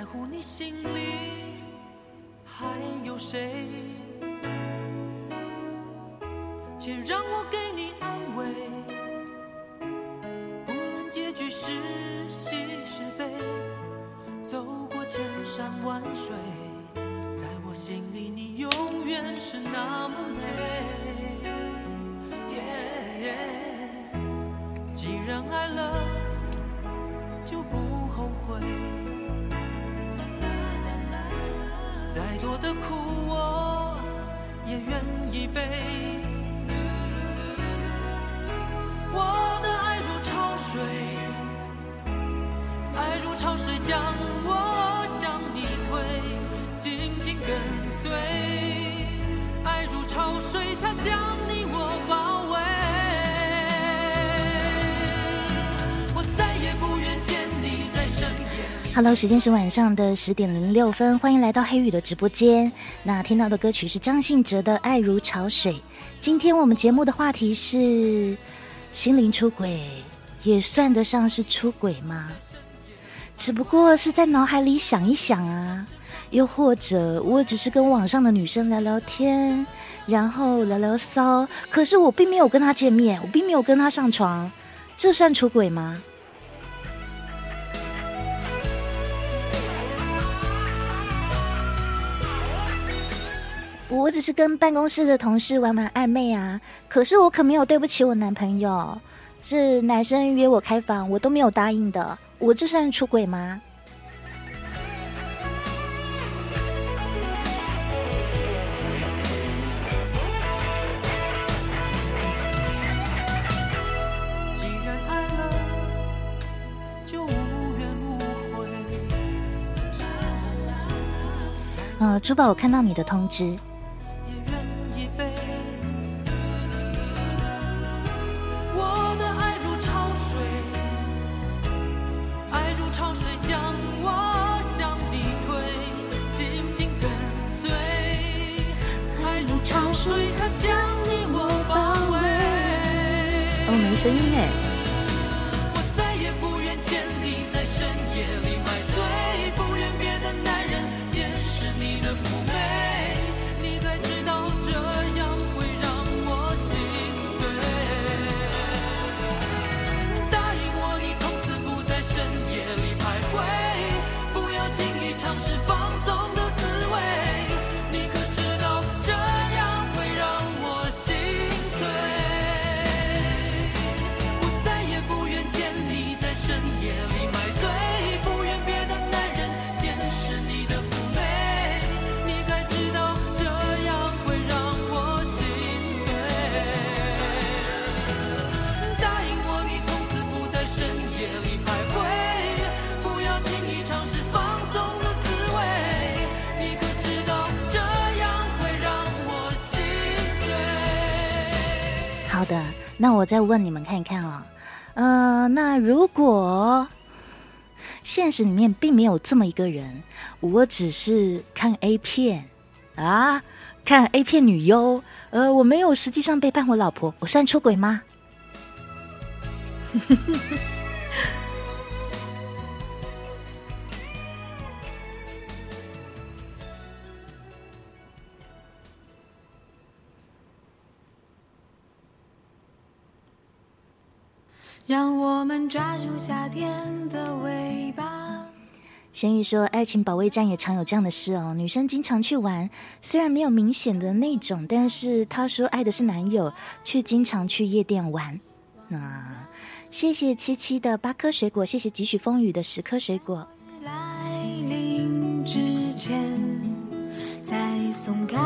在乎你心里还有谁，请让我给你安慰。无论结局是喜是悲，走过千山万水，在我心里你永远是那么的苦我也愿意背。Hello，时间是晚上的十点零六分，欢迎来到黑雨的直播间。那听到的歌曲是张信哲的《爱如潮水》。今天我们节目的话题是心灵出轨，也算得上是出轨吗？只不过是在脑海里想一想啊，又或者我只是跟网上的女生聊聊天，然后聊聊骚，可是我并没有跟她见面，我并没有跟她上床，这算出轨吗？我只是跟办公室的同事玩玩暧昧啊，可是我可没有对不起我男朋友。是男生约我开房，我都没有答应的，我这算出轨吗？既然爱了，就无怨无悔。呃，珠宝，我看到你的通知，声音哎。的，那我再问你们看一看啊、呃，那如果现实里面并没有这么一个人，我只是看 A 片啊，看 A 片女优，呃，我没有实际上背叛我老婆，我算出轨吗？让我们抓住夏天的尾巴。咸鱼说，爱情保卫战也常有这样的事哦，女生经常去玩，虽然没有明显的那种，但是她说爱的是男友，却经常去夜店玩。那谢谢七七的八颗水果，谢谢几许风雨的十颗水果。来临之前，在松开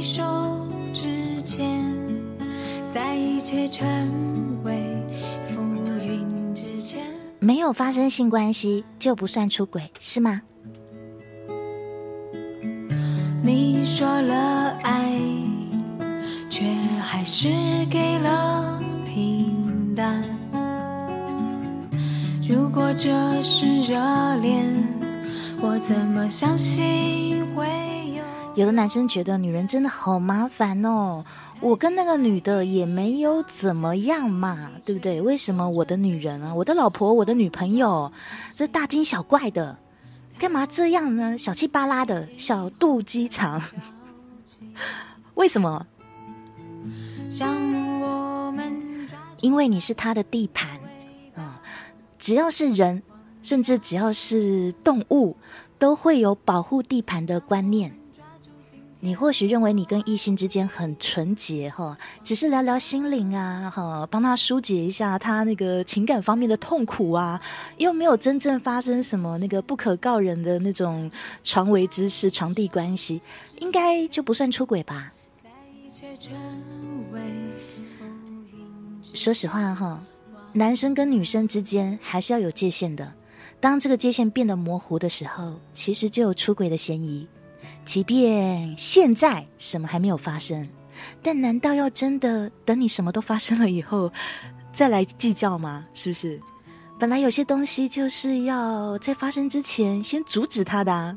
手之前，在一切成。没有发生性关系就不算出轨，是吗？你说了爱，却还是给了平淡。如果这是热恋，我怎么相信会有？有的男生觉得女人真的好麻烦哦，我跟那个女的也没有怎么样嘛，对不对？为什么我的女人啊，我的老婆，我的女朋友，这大惊小怪的，干嘛这样呢？小气巴拉的，小肚鸡肠，为什么？因为你是他的地盘啊，只要是人，甚至只要是动物，都会有保护地盘的观念。你或许认为你跟异性之间很纯洁哈，只是聊聊心灵啊，哈，帮他疏解一下他那个情感方面的痛苦啊，又没有真正发生什么那个不可告人的那种床围之事、床地关系，应该就不算出轨吧？说实话哈，男生跟女生之间还是要有界限的，当这个界限变得模糊的时候，其实就有出轨的嫌疑。即便现在什么还没有发生，但难道要真的等你什么都发生了以后再来计较吗？是不是？本来有些东西就是要在发生之前先阻止它的。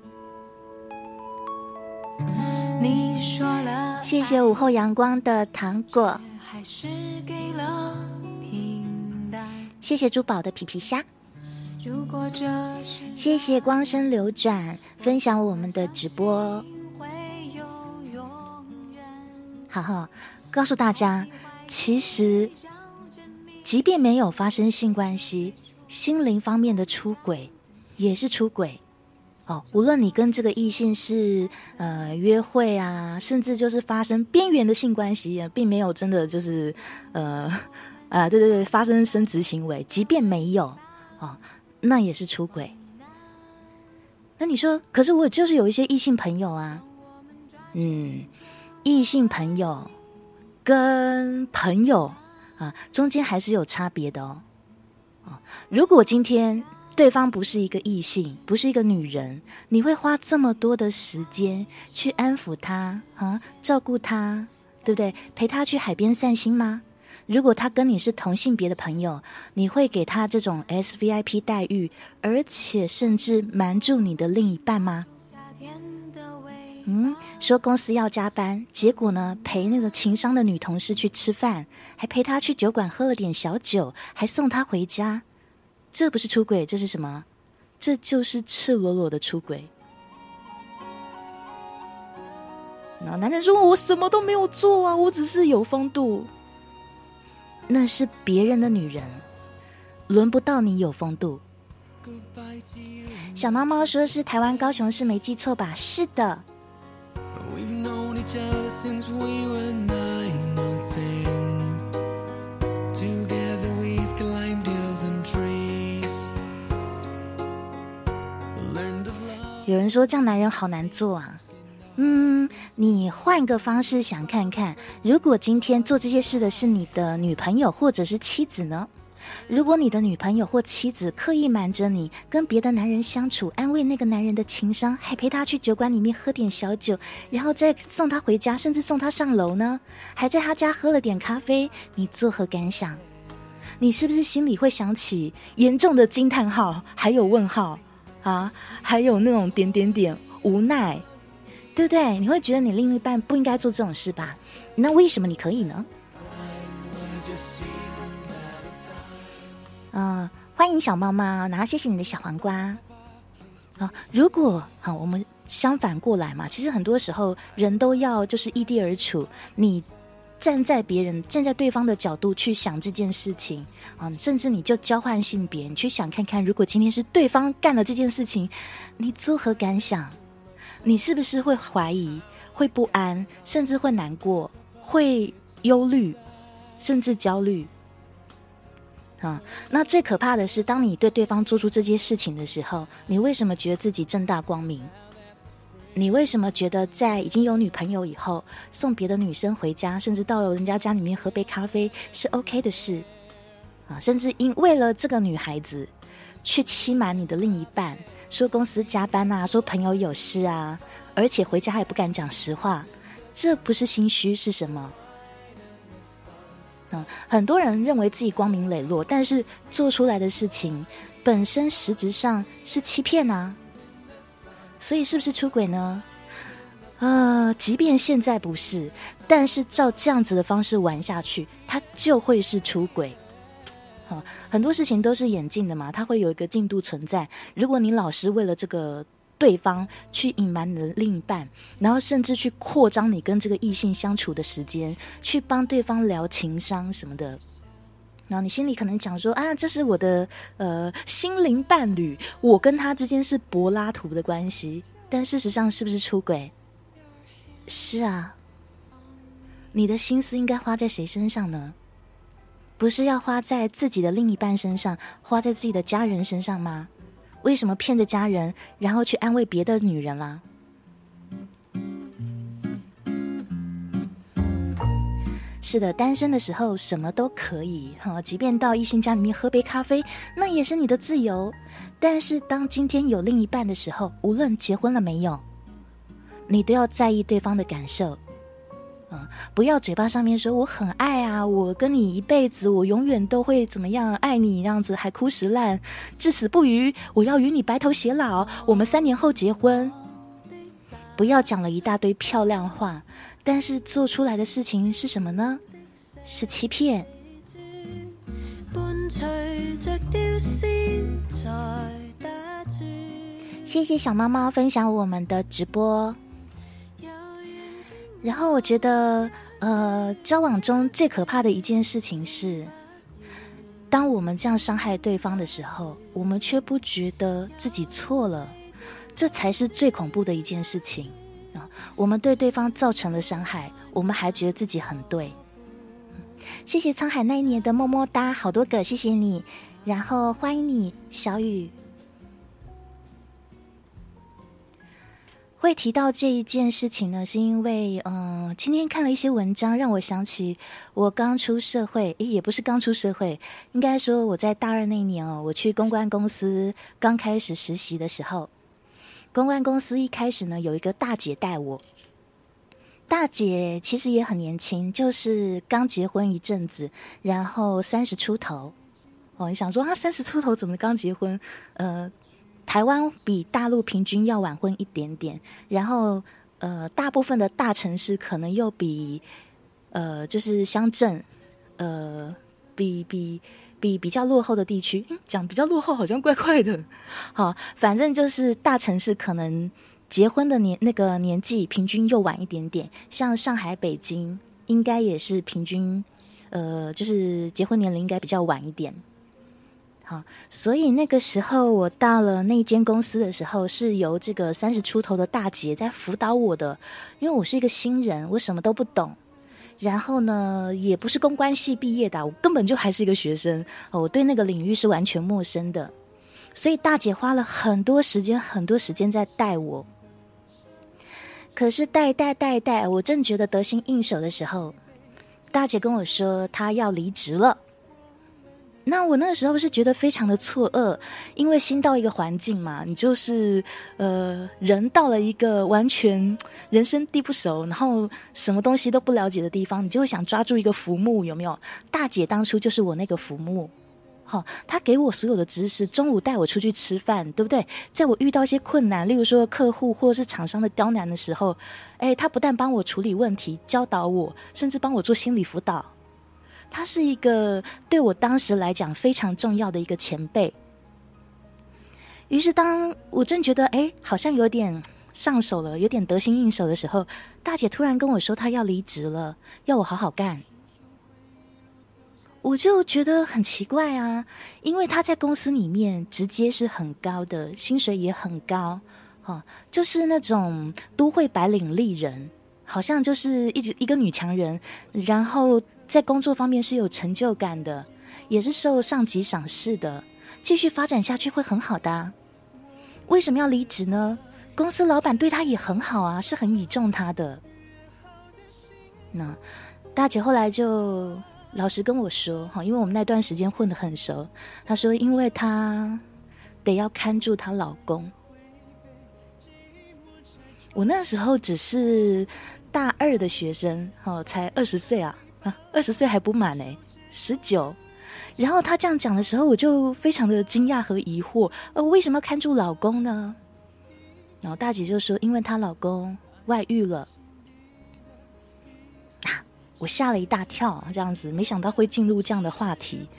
谢谢午后阳光的糖果，谢谢珠宝的皮皮虾。谢谢光生流转分享我们的直播。好好告诉大家，其实即便没有发生性关系，心灵方面的出轨也是出轨哦。无论你跟这个异性是呃约会啊，甚至就是发生边缘的性关系，也并没有真的就是呃啊对对对发生生殖行为，即便没有啊。那也是出轨。那你说，可是我就是有一些异性朋友啊，嗯，异性朋友跟朋友啊，中间还是有差别的哦。如果今天对方不是一个异性，不是一个女人，你会花这么多的时间去安抚他啊，照顾他，对不对？陪他去海边散心吗？如果他跟你是同性别的朋友，你会给他这种 S V I P 待遇，而且甚至瞒住你的另一半吗？嗯，说公司要加班，结果呢陪那个情商的女同事去吃饭，还陪她去酒馆喝了点小酒，还送她回家，这不是出轨，这是什么？这就是赤裸裸的出轨。那男人说：“我什么都没有做啊，我只是有风度。”那是别人的女人，轮不到你有风度。小猫猫说是台湾高雄市，没记错吧？是的。有人说这样男人好难做啊。嗯，你换个方式想看看，如果今天做这些事的是你的女朋友或者是妻子呢？如果你的女朋友或妻子刻意瞒着你跟别的男人相处，安慰那个男人的情商，还陪他去酒馆里面喝点小酒，然后再送他回家，甚至送他上楼呢？还在他家喝了点咖啡，你作何感想？你是不是心里会想起严重的惊叹号，还有问号啊？还有那种点点点无奈？对不对？你会觉得你另一半不应该做这种事吧？那为什么你可以呢？嗯，欢迎小猫猫，然后谢谢你的小黄瓜。啊，如果好，我们相反过来嘛，其实很多时候人都要就是异地而处，你站在别人、站在对方的角度去想这件事情啊，甚至你就交换性别，你去想看看，如果今天是对方干了这件事情，你作何感想？你是不是会怀疑、会不安，甚至会难过、会忧虑，甚至焦虑？啊，那最可怕的是，当你对对方做出这些事情的时候，你为什么觉得自己正大光明？你为什么觉得在已经有女朋友以后，送别的女生回家，甚至到人家家里面喝杯咖啡是 OK 的事？啊，甚至因为了这个女孩子去欺瞒你的另一半？说公司加班啊，说朋友有事啊，而且回家还不敢讲实话，这不是心虚是什么？嗯，很多人认为自己光明磊落，但是做出来的事情本身实质上是欺骗啊，所以是不是出轨呢？呃，即便现在不是，但是照这样子的方式玩下去，他就会是出轨。很多事情都是演进的嘛，它会有一个进度存在。如果你老是为了这个对方去隐瞒你的另一半，然后甚至去扩张你跟这个异性相处的时间，去帮对方聊情商什么的，然后你心里可能讲说啊，这是我的呃心灵伴侣，我跟他之间是柏拉图的关系，但事实上是不是出轨？是啊，你的心思应该花在谁身上呢？不是要花在自己的另一半身上，花在自己的家人身上吗？为什么骗着家人，然后去安慰别的女人啦？是的，单身的时候什么都可以哈，即便到异性家里面喝杯咖啡，那也是你的自由。但是当今天有另一半的时候，无论结婚了没有。你都要在意对方的感受，嗯，不要嘴巴上面说我很爱啊，我跟你一辈子，我永远都会怎么样爱你，这样子海枯石烂，至死不渝，我要与你白头偕老，我们三年后结婚。不要讲了一大堆漂亮话，但是做出来的事情是什么呢？是欺骗。谢谢小猫猫分享我们的直播。然后我觉得，呃，交往中最可怕的一件事情是，当我们这样伤害对方的时候，我们却不觉得自己错了，这才是最恐怖的一件事情啊！我们对对方造成了伤害，我们还觉得自己很对。谢谢沧海那一年的么么哒，好多个，谢谢你。然后欢迎你，小雨。会提到这一件事情呢，是因为，嗯，今天看了一些文章，让我想起我刚出社会，诶，也不是刚出社会，应该说我在大二那年哦，我去公关公司刚开始实习的时候，公关公司一开始呢，有一个大姐带我，大姐其实也很年轻，就是刚结婚一阵子，然后三十出头，哦，你想说啊，三十出头怎么刚结婚？呃。台湾比大陆平均要晚婚一点点，然后呃，大部分的大城市可能又比呃，就是乡镇，呃，比比比比较落后的地区，讲比较落后好像怪怪的。好，反正就是大城市可能结婚的年那个年纪平均又晚一点点，像上海、北京应该也是平均，呃，就是结婚年龄应该比较晚一点。好，所以那个时候我到了那间公司的时候，是由这个三十出头的大姐在辅导我的，因为我是一个新人，我什么都不懂，然后呢，也不是公关系毕业的，我根本就还是一个学生，我对那个领域是完全陌生的，所以大姐花了很多时间，很多时间在带我。可是带带带带，我正觉得得心应手的时候，大姐跟我说她要离职了。那我那个时候是觉得非常的错愕，因为新到一个环境嘛，你就是呃人到了一个完全人生地不熟，然后什么东西都不了解的地方，你就会想抓住一个浮木，有没有？大姐当初就是我那个浮木，好，她给我所有的知识，中午带我出去吃饭，对不对？在我遇到一些困难，例如说客户或者是厂商的刁难的时候，哎，她不但帮我处理问题，教导我，甚至帮我做心理辅导。他是一个对我当时来讲非常重要的一个前辈。于是，当我正觉得哎，好像有点上手了，有点得心应手的时候，大姐突然跟我说她要离职了，要我好好干。我就觉得很奇怪啊，因为她在公司里面直接是很高的，薪水也很高，哈，就是那种都会白领丽人，好像就是一直一个女强人，然后。在工作方面是有成就感的，也是受上级赏识的，继续发展下去会很好的。为什么要离职呢？公司老板对他也很好啊，是很倚重他的。那大姐后来就老实跟我说哈，因为我们那段时间混得很熟，她说因为她得要看住她老公。我那时候只是大二的学生，哈，才二十岁啊。二十岁还不满呢，十九。然后他这样讲的时候，我就非常的惊讶和疑惑。呃，为什么要看住老公呢？然后大姐就说，因为她老公外遇了。啊，我吓了一大跳，这样子，没想到会进入这样的话题。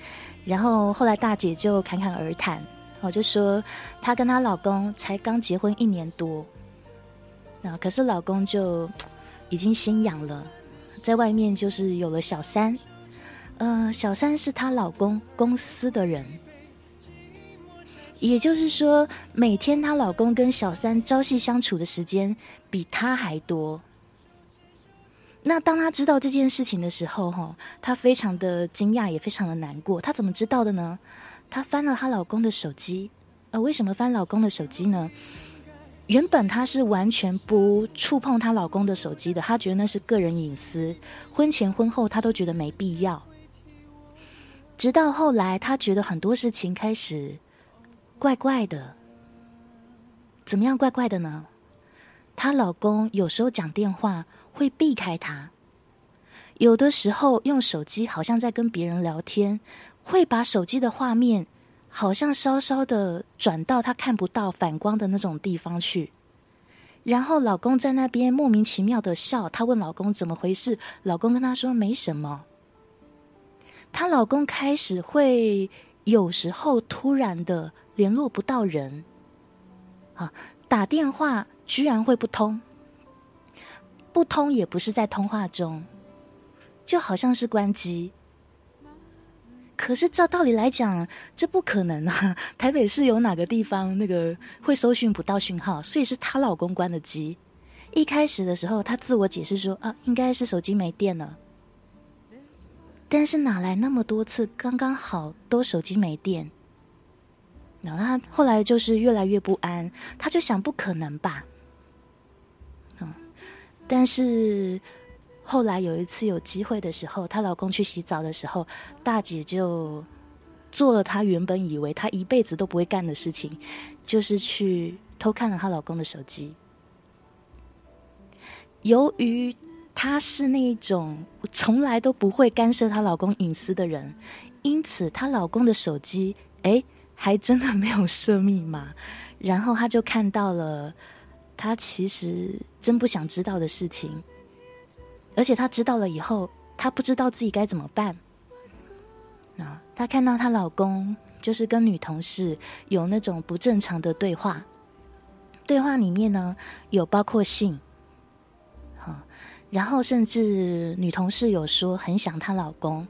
然后后来大姐就侃侃而谈，我就说她跟她老公才刚结婚一年多，那可是老公就已经先养了，在外面就是有了小三。呃，小三是她老公公司的人，也就是说，每天她老公跟小三朝夕相处的时间比她还多。那当她知道这件事情的时候，哈，她非常的惊讶，也非常的难过。她怎么知道的呢？她翻了她老公的手机。呃，为什么翻老公的手机呢？原本她是完全不触碰她老公的手机的，她觉得那是个人隐私，婚前婚后她都觉得没必要。直到后来，她觉得很多事情开始怪怪的。怎么样怪怪的呢？她老公有时候讲电话会避开她，有的时候用手机好像在跟别人聊天，会把手机的画面好像稍稍的转到她看不到反光的那种地方去。然后老公在那边莫名其妙的笑，她问老公怎么回事，老公跟她说没什么。她老公开始会有时候突然的联络不到人，啊，打电话居然会不通，不通也不是在通话中，就好像是关机。可是照道理来讲，这不可能啊！台北市有哪个地方那个会搜寻不到讯号？所以是她老公关的机。一开始的时候，她自我解释说：“啊，应该是手机没电了。”但是哪来那么多次刚刚好都手机没电？然后他后来就是越来越不安，他就想不可能吧。嗯，但是后来有一次有机会的时候，她老公去洗澡的时候，大姐就做了她原本以为她一辈子都不会干的事情，就是去偷看了她老公的手机。由于她是那种从来都不会干涉她老公隐私的人，因此她老公的手机，哎，还真的没有设密码。然后她就看到了她其实真不想知道的事情，而且她知道了以后，她不知道自己该怎么办。那，她看到她老公就是跟女同事有那种不正常的对话，对话里面呢有包括性。然后，甚至女同事有说很想她老公，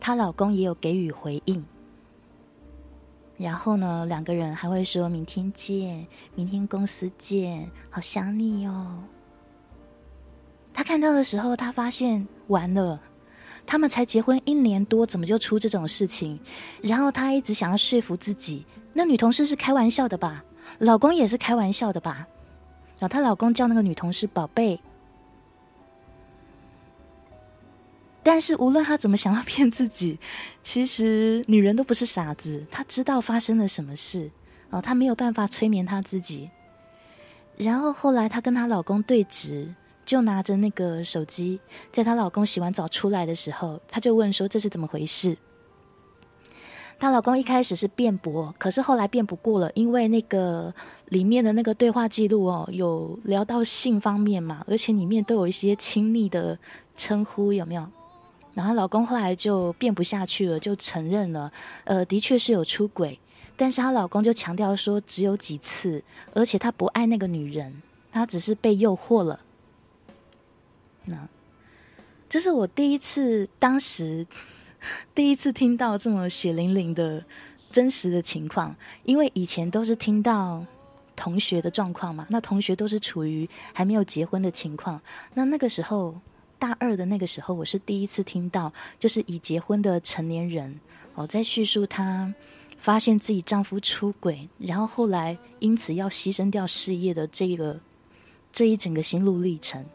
她老公也有给予回应。然后呢，两个人还会说明天见，明天公司见，好想你哦。他看到的时候，他发现完了，他们才结婚一年多，怎么就出这种事情？然后他一直想要说服自己，那女同事是开玩笑的吧？老公也是开玩笑的吧？然后她老公叫那个女同事宝贝。但是无论他怎么想要骗自己，其实女人都不是傻子，她知道发生了什么事哦，她没有办法催眠她自己。然后后来她跟她老公对峙，就拿着那个手机，在她老公洗完澡出来的时候，她就问说这是怎么回事？她老公一开始是辩驳，可是后来辩不过了，因为那个里面的那个对话记录哦，有聊到性方面嘛，而且里面都有一些亲密的称呼，有没有？然后老公后来就辩不下去了，就承认了，呃，的确是有出轨，但是她老公就强调说只有几次，而且他不爱那个女人，他只是被诱惑了。那这是我第一次，当时 第一次听到这么血淋淋的真实的情况，因为以前都是听到同学的状况嘛，那同学都是处于还没有结婚的情况，那那个时候。大二的那个时候，我是第一次听到，就是已结婚的成年人哦，在叙述她发现自己丈夫出轨，然后后来因此要牺牲掉事业的这个这一整个心路历程。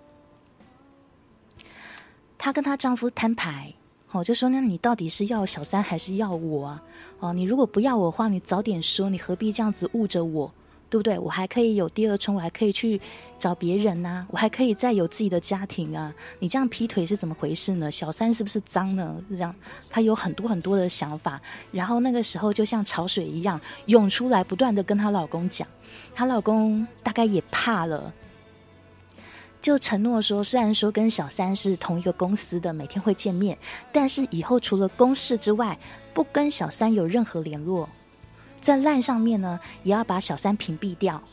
她跟她丈夫摊牌，哦，就说那你到底是要小三还是要我啊？哦，你如果不要我的话，你早点说，你何必这样子误着我？对不对？我还可以有第二春，我还可以去找别人呐，我还可以再有自己的家庭啊！你这样劈腿是怎么回事呢？小三是不是脏呢？这样，她有很多很多的想法，然后那个时候就像潮水一样涌出来，不断的跟她老公讲，她老公大概也怕了。就承诺说，虽然说跟小三是同一个公司的，每天会见面，但是以后除了公事之外，不跟小三有任何联络，在烂上面呢，也要把小三屏蔽掉。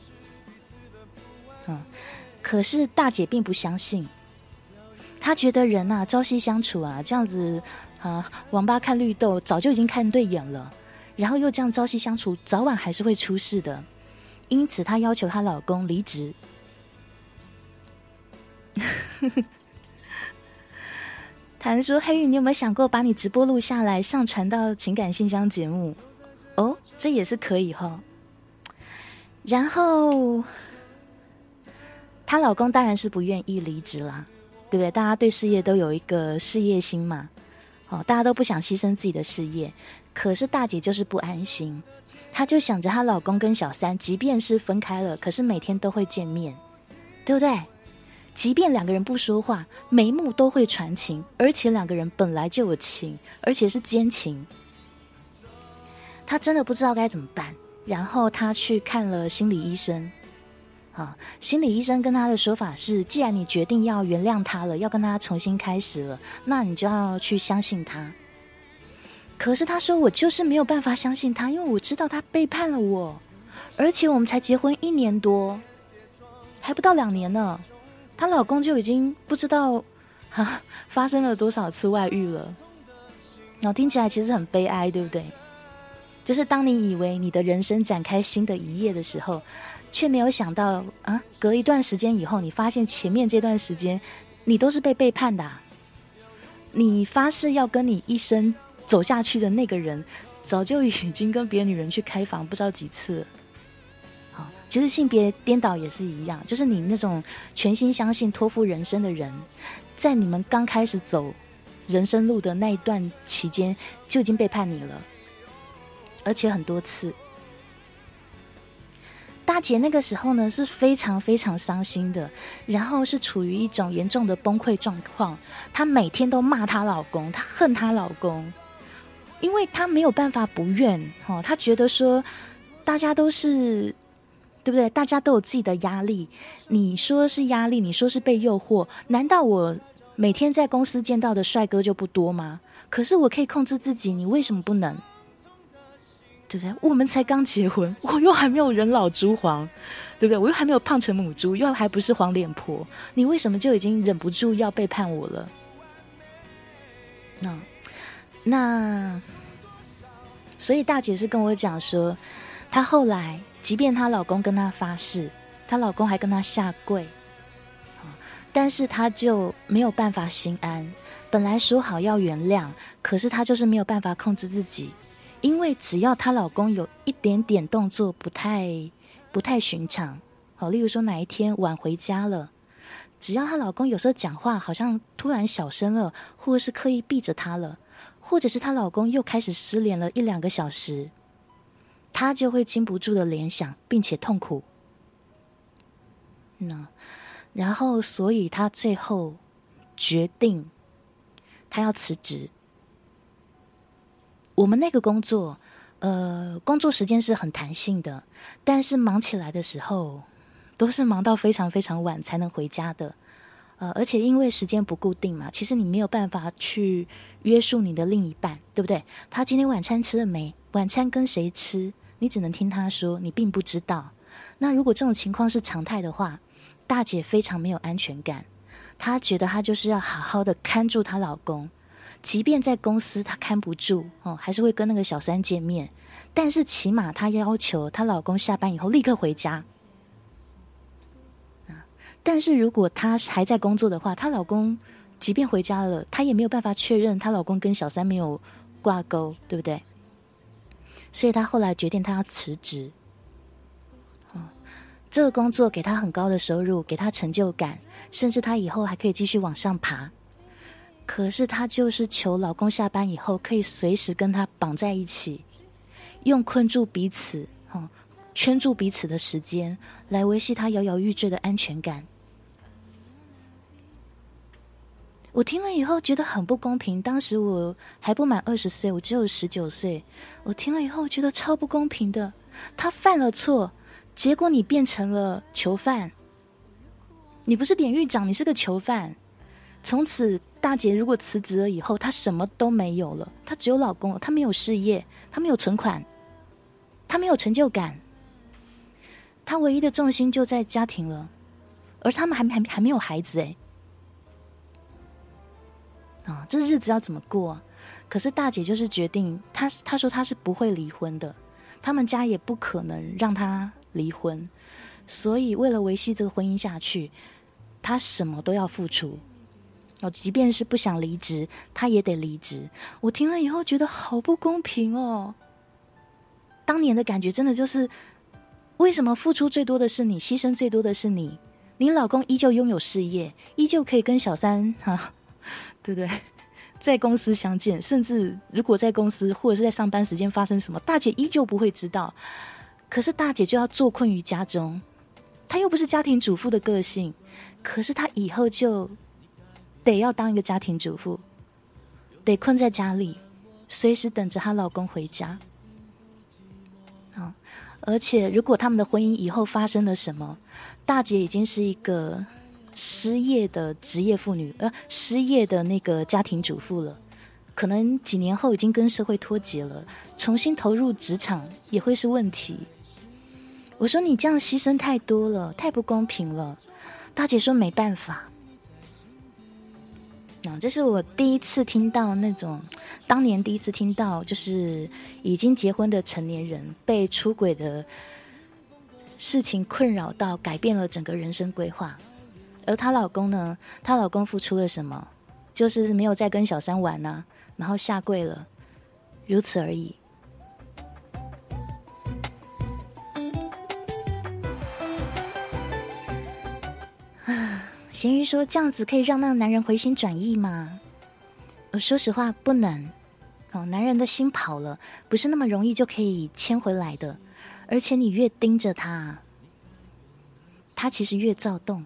嗯，可是大姐并不相信，她觉得人呐，朝夕相处啊，这样子啊，网吧看绿豆，早就已经看对眼了，然后又这样朝夕相处，早晚还是会出事的。因此，她要求她老公离职。谭说黑玉，你有没有想过把你直播录下来，上传到情感信箱节目？哦，这也是可以哈。然后，她老公当然是不愿意离职啦，对不对？大家对事业都有一个事业心嘛，哦，大家都不想牺牲自己的事业。可是大姐就是不安心，她就想着她老公跟小三，即便是分开了，可是每天都会见面，对不对？即便两个人不说话，眉目都会传情，而且两个人本来就有情，而且是奸情。他真的不知道该怎么办，然后他去看了心理医生。好，心理医生跟他的说法是：既然你决定要原谅他了，要跟他重新开始了，那你就要去相信他。可是他说：“我就是没有办法相信他，因为我知道他背叛了我，而且我们才结婚一年多，还不到两年呢。”她老公就已经不知道哈 发生了多少次外遇了，然后听起来其实很悲哀，对不对？就是当你以为你的人生展开新的一页的时候，却没有想到啊，隔一段时间以后，你发现前面这段时间你都是被背叛的。你发誓要跟你一生走下去的那个人，早就已经跟别的女人去开房不知道几次。其实性别颠倒也是一样，就是你那种全心相信托付人生的人，在你们刚开始走人生路的那一段期间，就已经背叛你了，而且很多次。大姐那个时候呢是非常非常伤心的，然后是处于一种严重的崩溃状况。她每天都骂她老公，她恨她老公，因为她没有办法不怨哈，她觉得说大家都是。对不对？大家都有自己的压力。你说是压力，你说是被诱惑。难道我每天在公司见到的帅哥就不多吗？可是我可以控制自己，你为什么不能？对不对？我们才刚结婚，我又还没有人老珠黄，对不对？我又还没有胖成母猪，又还不是黄脸婆，你为什么就已经忍不住要背叛我了？那那，所以大姐是跟我讲说，她后来。即便她老公跟她发誓，她老公还跟她下跪，但是她就没有办法心安。本来说好要原谅，可是她就是没有办法控制自己，因为只要她老公有一点点动作不太不太寻常，好，例如说哪一天晚回家了，只要她老公有时候讲话好像突然小声了，或者是刻意避着她了，或者是她老公又开始失联了一两个小时。他就会禁不住的联想，并且痛苦。那，然后，所以他最后决定，他要辞职。我们那个工作，呃，工作时间是很弹性的，但是忙起来的时候，都是忙到非常非常晚才能回家的。呃，而且因为时间不固定嘛，其实你没有办法去约束你的另一半，对不对？他今天晚餐吃了没？晚餐跟谁吃？你只能听他说，你并不知道。那如果这种情况是常态的话，大姐非常没有安全感。她觉得她就是要好好的看住她老公，即便在公司她看不住哦，还是会跟那个小三见面。但是起码她要求她老公下班以后立刻回家。但是如果她还在工作的话，她老公即便回家了，她也没有办法确认她老公跟小三没有挂钩，对不对？所以她后来决定，她要辞职。嗯这个工作给她很高的收入，给她成就感，甚至她以后还可以继续往上爬。可是她就是求老公下班以后可以随时跟她绑在一起，用困住彼此、哈圈住彼此的时间，来维系她摇摇欲坠的安全感。我听了以后觉得很不公平。当时我还不满二十岁，我只有十九岁。我听了以后觉得超不公平的。他犯了错，结果你变成了囚犯，你不是典狱长，你是个囚犯。从此，大姐如果辞职了以后，她什么都没有了，她只有老公了，她没有事业，她没有存款，她没有成就感，她唯一的重心就在家庭了，而他们还还还没有孩子哎，啊，这日子要怎么过？可是大姐就是决定，她她说她是不会离婚的，他们家也不可能让她离婚，所以为了维系这个婚姻下去，她什么都要付出。哦，即便是不想离职，她也得离职。我听了以后觉得好不公平哦。当年的感觉真的就是，为什么付出最多的是你，牺牲最多的是你？你老公依旧拥有事业，依旧可以跟小三哈，对不对？在公司相见，甚至如果在公司或者是在上班时间发生什么，大姐依旧不会知道。可是大姐就要坐困于家中，她又不是家庭主妇的个性，可是她以后就。得要当一个家庭主妇，得困在家里，随时等着她老公回家。啊！而且如果他们的婚姻以后发生了什么，大姐已经是一个失业的职业妇女，呃，失业的那个家庭主妇了。可能几年后已经跟社会脱节了，重新投入职场也会是问题。我说你这样牺牲太多了，太不公平了。大姐说没办法。啊，这是我第一次听到那种，当年第一次听到，就是已经结婚的成年人被出轨的事情困扰到，改变了整个人生规划。而她老公呢，她老公付出了什么？就是没有再跟小三玩呐，然后下跪了，如此而已。咸鱼说：“这样子可以让那个男人回心转意吗？”我说实话，不能。哦，男人的心跑了，不是那么容易就可以牵回来的。而且你越盯着他，他其实越躁动。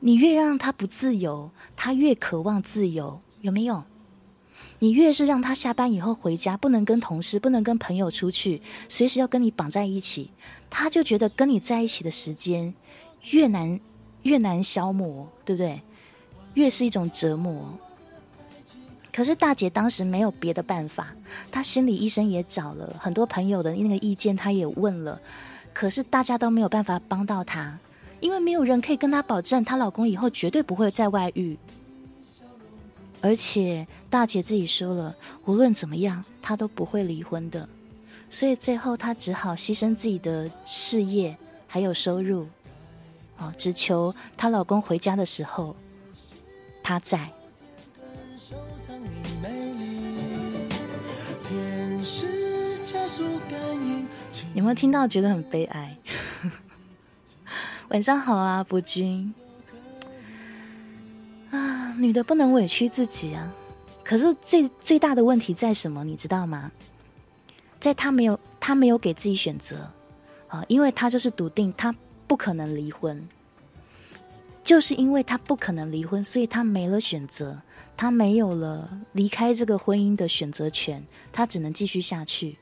你越让他不自由，他越渴望自由，有没有？你越是让他下班以后回家不能跟同事、不能跟朋友出去，随时要跟你绑在一起，他就觉得跟你在一起的时间越难。越难消磨，对不对？越是一种折磨。可是大姐当时没有别的办法，她心理医生也找了很多朋友的那个意见，她也问了，可是大家都没有办法帮到她，因为没有人可以跟她保证，她老公以后绝对不会再外遇。而且大姐自己说了，无论怎么样，她都不会离婚的。所以最后她只好牺牲自己的事业还有收入。哦，只求她老公回家的时候，她在。有没有听到？觉得很悲哀。晚上好啊，伯君。啊，女的不能委屈自己啊。可是最最大的问题在什么？你知道吗？在她没有，她没有给自己选择啊，因为她就是笃定她。不可能离婚，就是因为他不可能离婚，所以他没了选择，他没有了离开这个婚姻的选择权，他只能继续下去，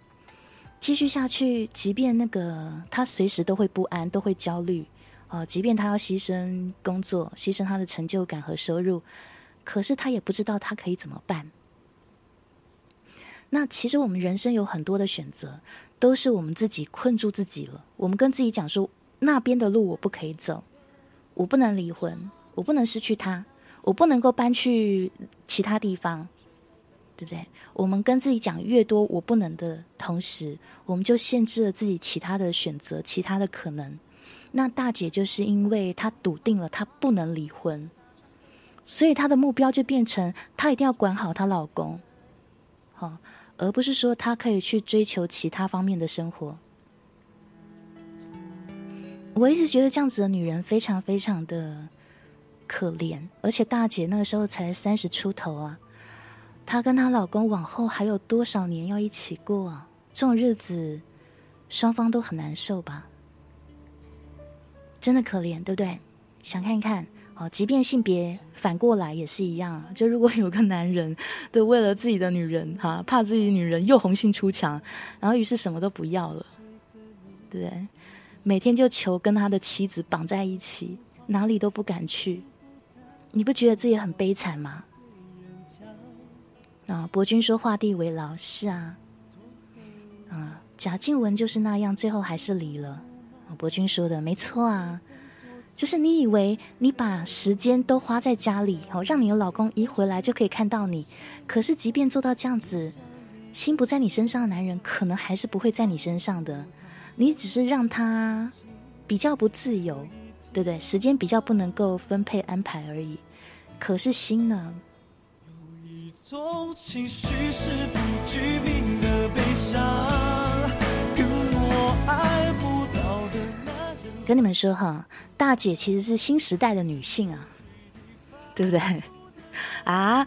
继续下去。即便那个他随时都会不安，都会焦虑，哦，即便他要牺牲工作，牺牲他的成就感和收入，可是他也不知道他可以怎么办。那其实我们人生有很多的选择，都是我们自己困住自己了。我们跟自己讲说。那边的路我不可以走，我不能离婚，我不能失去他，我不能够搬去其他地方，对不对？我们跟自己讲越多我不能的同时，我们就限制了自己其他的选择，其他的可能。那大姐就是因为她笃定了她不能离婚，所以她的目标就变成她一定要管好她老公，好，而不是说她可以去追求其他方面的生活。我一直觉得这样子的女人非常非常的可怜，而且大姐那个时候才三十出头啊，她跟她老公往后还有多少年要一起过啊？这种日子双方都很难受吧？真的可怜，对不对？想看看哦，即便性别反过来也是一样，就如果有个男人对为了自己的女人哈，怕自己女人又红杏出墙，然后于是什么都不要了，对不对？每天就求跟他的妻子绑在一起，哪里都不敢去。你不觉得这也很悲惨吗？啊，伯君说画地为牢，是啊，啊，贾静雯就是那样，最后还是离了。伯君说的没错啊，就是你以为你把时间都花在家里，哦，让你的老公一回来就可以看到你，可是即便做到这样子，心不在你身上的男人，可能还是不会在你身上的。你只是让他比较不自由，对不对？时间比较不能够分配安排而已。可是心呢？情绪是不具名的悲伤，跟你们说哈，大姐其实是新时代的女性啊，对不对？啊，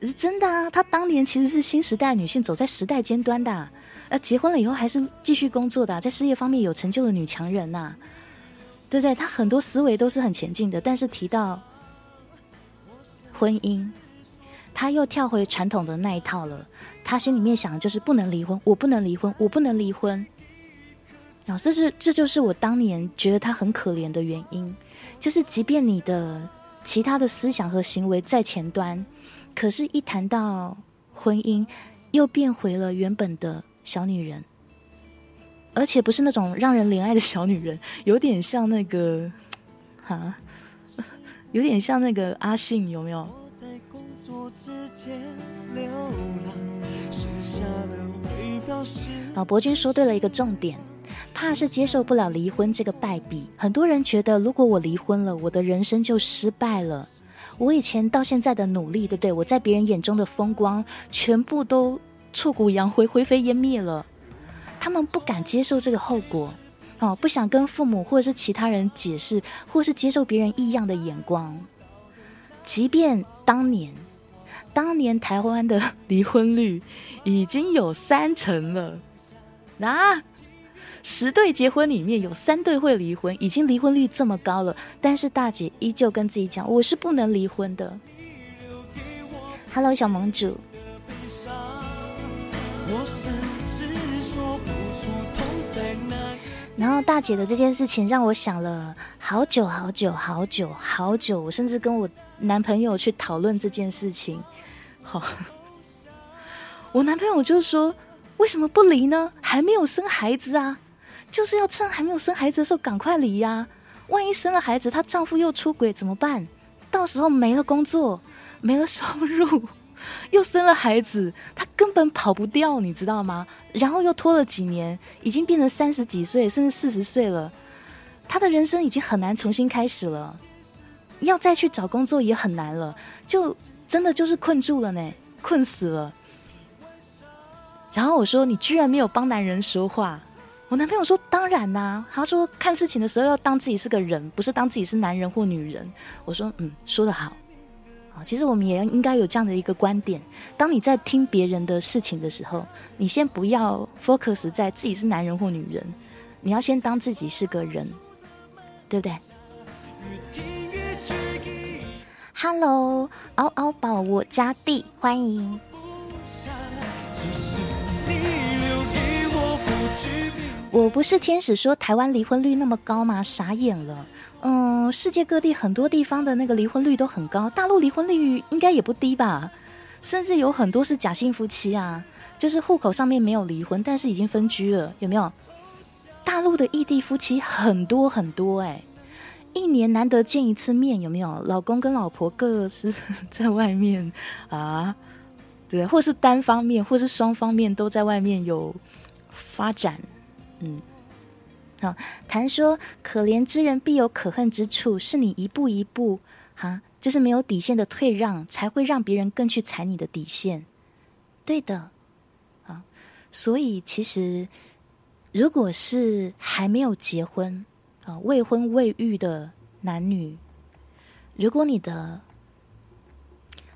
是真的啊，她当年其实是新时代女性，走在时代尖端的。呃，结婚了以后还是继续工作的，在事业方面有成就的女强人呐，对不对？她很多思维都是很前进的，但是提到婚姻。他又跳回传统的那一套了，他心里面想的就是不能离婚，我不能离婚，我不能离婚。这是这就是我当年觉得他很可怜的原因，就是即便你的其他的思想和行为在前端，可是，一谈到婚姻，又变回了原本的小女人，而且不是那种让人怜爱的小女人，有点像那个，哈，有点像那个阿信，有没有？我在工作之前流浪，睡下了啊伯君说对了一个重点，怕是接受不了离婚这个败笔。很多人觉得，如果我离婚了，我的人生就失败了。我以前到现在的努力，对不对？我在别人眼中的风光，全部都挫骨扬灰、灰飞烟灭了。他们不敢接受这个后果，哦，不想跟父母或者是其他人解释，或是接受别人异样的眼光。即便当年。当年台湾的离婚率已经有三成了，啊，十对结婚里面有三对会离婚，已经离婚率这么高了，但是大姐依旧跟自己讲，我是不能离婚的。Hello，小盟主。然后大姐的这件事情让我想了好久好久好久好久，我甚至跟我。男朋友去讨论这件事情，好，我男朋友就说：“为什么不离呢？还没有生孩子啊，就是要趁还没有生孩子的时候赶快离呀！万一生了孩子，她丈夫又出轨怎么办？到时候没了工作，没了收入，又生了孩子，她根本跑不掉，你知道吗？然后又拖了几年，已经变成三十几岁，甚至四十岁了，她的人生已经很难重新开始了。”要再去找工作也很难了，就真的就是困住了呢，困死了。然后我说：“你居然没有帮男人说话。”我男朋友说：“当然啦。”他说：“看事情的时候要当自己是个人，不是当自己是男人或女人。”我说：“嗯，说得好。啊，其实我们也应该有这样的一个观点：当你在听别人的事情的时候，你先不要 focus 在自己是男人或女人，你要先当自己是个人，对不对？” Hello，嗷嗷宝，我家弟，欢迎。我不是天使说台湾离婚率那么高吗？傻眼了。嗯，世界各地很多地方的那个离婚率都很高，大陆离婚率应该也不低吧？甚至有很多是假性夫妻啊，就是户口上面没有离婚，但是已经分居了，有没有？大陆的异地夫妻很多很多，哎。一年难得见一次面，有没有？老公跟老婆各是 在外面啊，对，或是单方面，或是双方面都在外面有发展。嗯，好，谈说可怜之人必有可恨之处，是你一步一步哈，就是没有底线的退让，才会让别人更去踩你的底线。对的，啊，所以其实如果是还没有结婚。啊未婚未育的男女，如果你的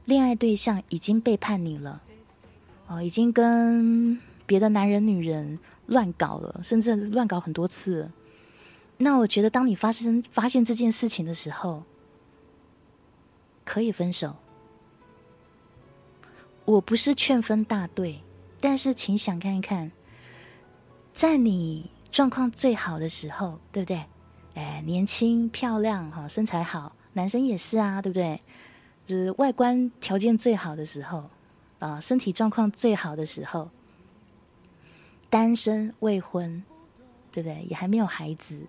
恋爱对象已经背叛你了，哦，已经跟别的男人、女人乱搞了，甚至乱搞很多次，那我觉得，当你发生发现这件事情的时候，可以分手。我不是劝分大队，但是请想看一看，在你状况最好的时候，对不对？哎，年轻漂亮哈，身材好，男生也是啊，对不对？就是外观条件最好的时候啊，身体状况最好的时候，单身未婚，对不对？也还没有孩子，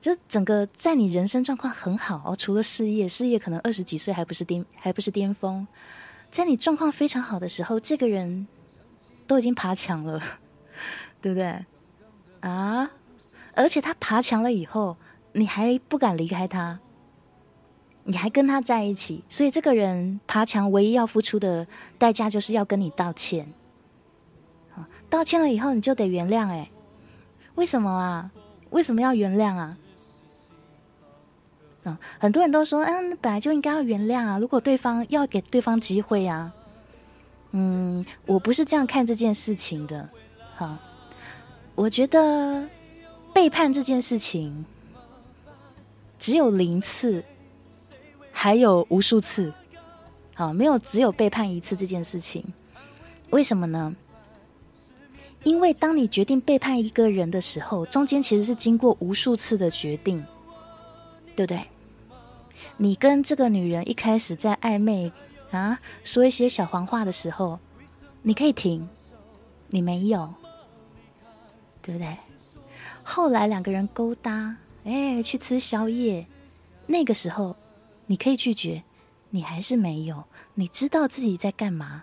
就整个在你人生状况很好哦，除了事业，事业可能二十几岁还不是巅，还不是巅峰，在你状况非常好的时候，这个人都已经爬墙了，对不对？啊！而且他爬墙了以后，你还不敢离开他，你还跟他在一起，所以这个人爬墙唯一要付出的代价就是要跟你道歉。道歉了以后，你就得原谅。哎，为什么啊？为什么要原谅啊？嗯，很多人都说，嗯，本来就应该要原谅啊。如果对方要给对方机会啊，嗯，我不是这样看这件事情的。好，我觉得。背叛这件事情，只有零次，还有无数次，好，没有只有背叛一次这件事情。为什么呢？因为当你决定背叛一个人的时候，中间其实是经过无数次的决定，对不对？你跟这个女人一开始在暧昧啊，说一些小黄话的时候，你可以停，你没有，对不对？后来两个人勾搭，哎，去吃宵夜，那个时候你可以拒绝，你还是没有，你知道自己在干嘛？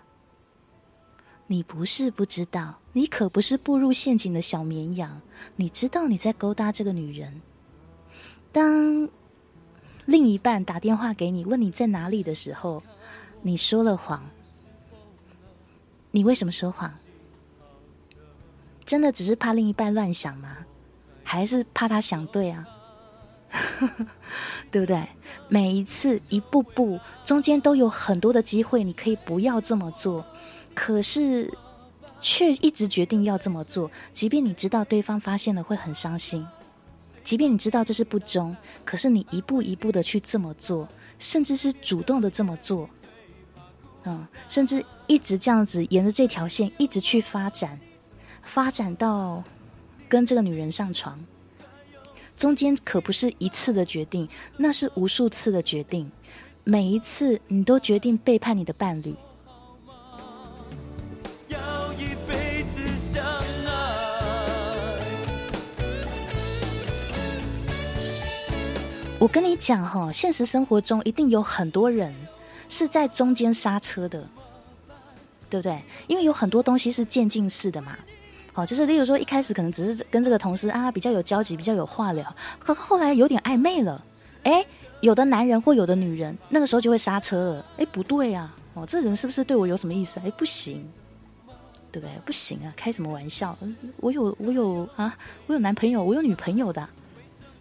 你不是不知道，你可不是步入陷阱的小绵羊，你知道你在勾搭这个女人。当另一半打电话给你问你在哪里的时候，你说了谎。你为什么说谎？真的只是怕另一半乱想吗？还是怕他想对啊，对不对？每一次一步步中间都有很多的机会，你可以不要这么做，可是却一直决定要这么做。即便你知道对方发现了会很伤心，即便你知道这是不忠，可是你一步一步的去这么做，甚至是主动的这么做，嗯，甚至一直这样子沿着这条线一直去发展，发展到。跟这个女人上床，中间可不是一次的决定，那是无数次的决定。每一次你都决定背叛你的伴侣。我跟你讲哈，现实生活中一定有很多人是在中间刹车的，对不对？因为有很多东西是渐进式的嘛。好，就是例如说，一开始可能只是跟这个同事啊比较有交集，比较有话聊，可后来有点暧昧了，哎，有的男人或有的女人，那个时候就会刹车了，哎，不对啊，哦，这人是不是对我有什么意思？哎，不行，对不对？不行啊，开什么玩笑？我有我有啊，我有男朋友，我有女朋友的，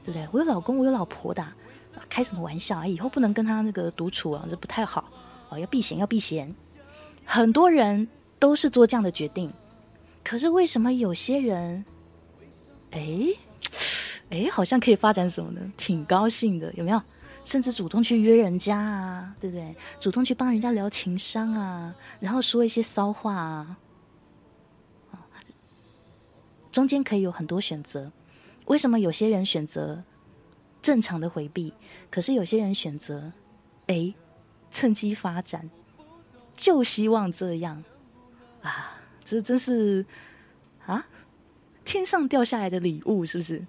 对不对？我有老公，我有老婆的，开什么玩笑？啊，以后不能跟他那个独处啊，这不太好，哦，要避嫌，要避嫌。很多人都是做这样的决定。可是为什么有些人，哎，哎，好像可以发展什么呢？挺高兴的，有没有？甚至主动去约人家啊，对不对？主动去帮人家聊情商啊，然后说一些骚话啊，中间可以有很多选择。为什么有些人选择正常的回避？可是有些人选择，哎，趁机发展，就希望这样啊。这真是啊，天上掉下来的礼物，是不是？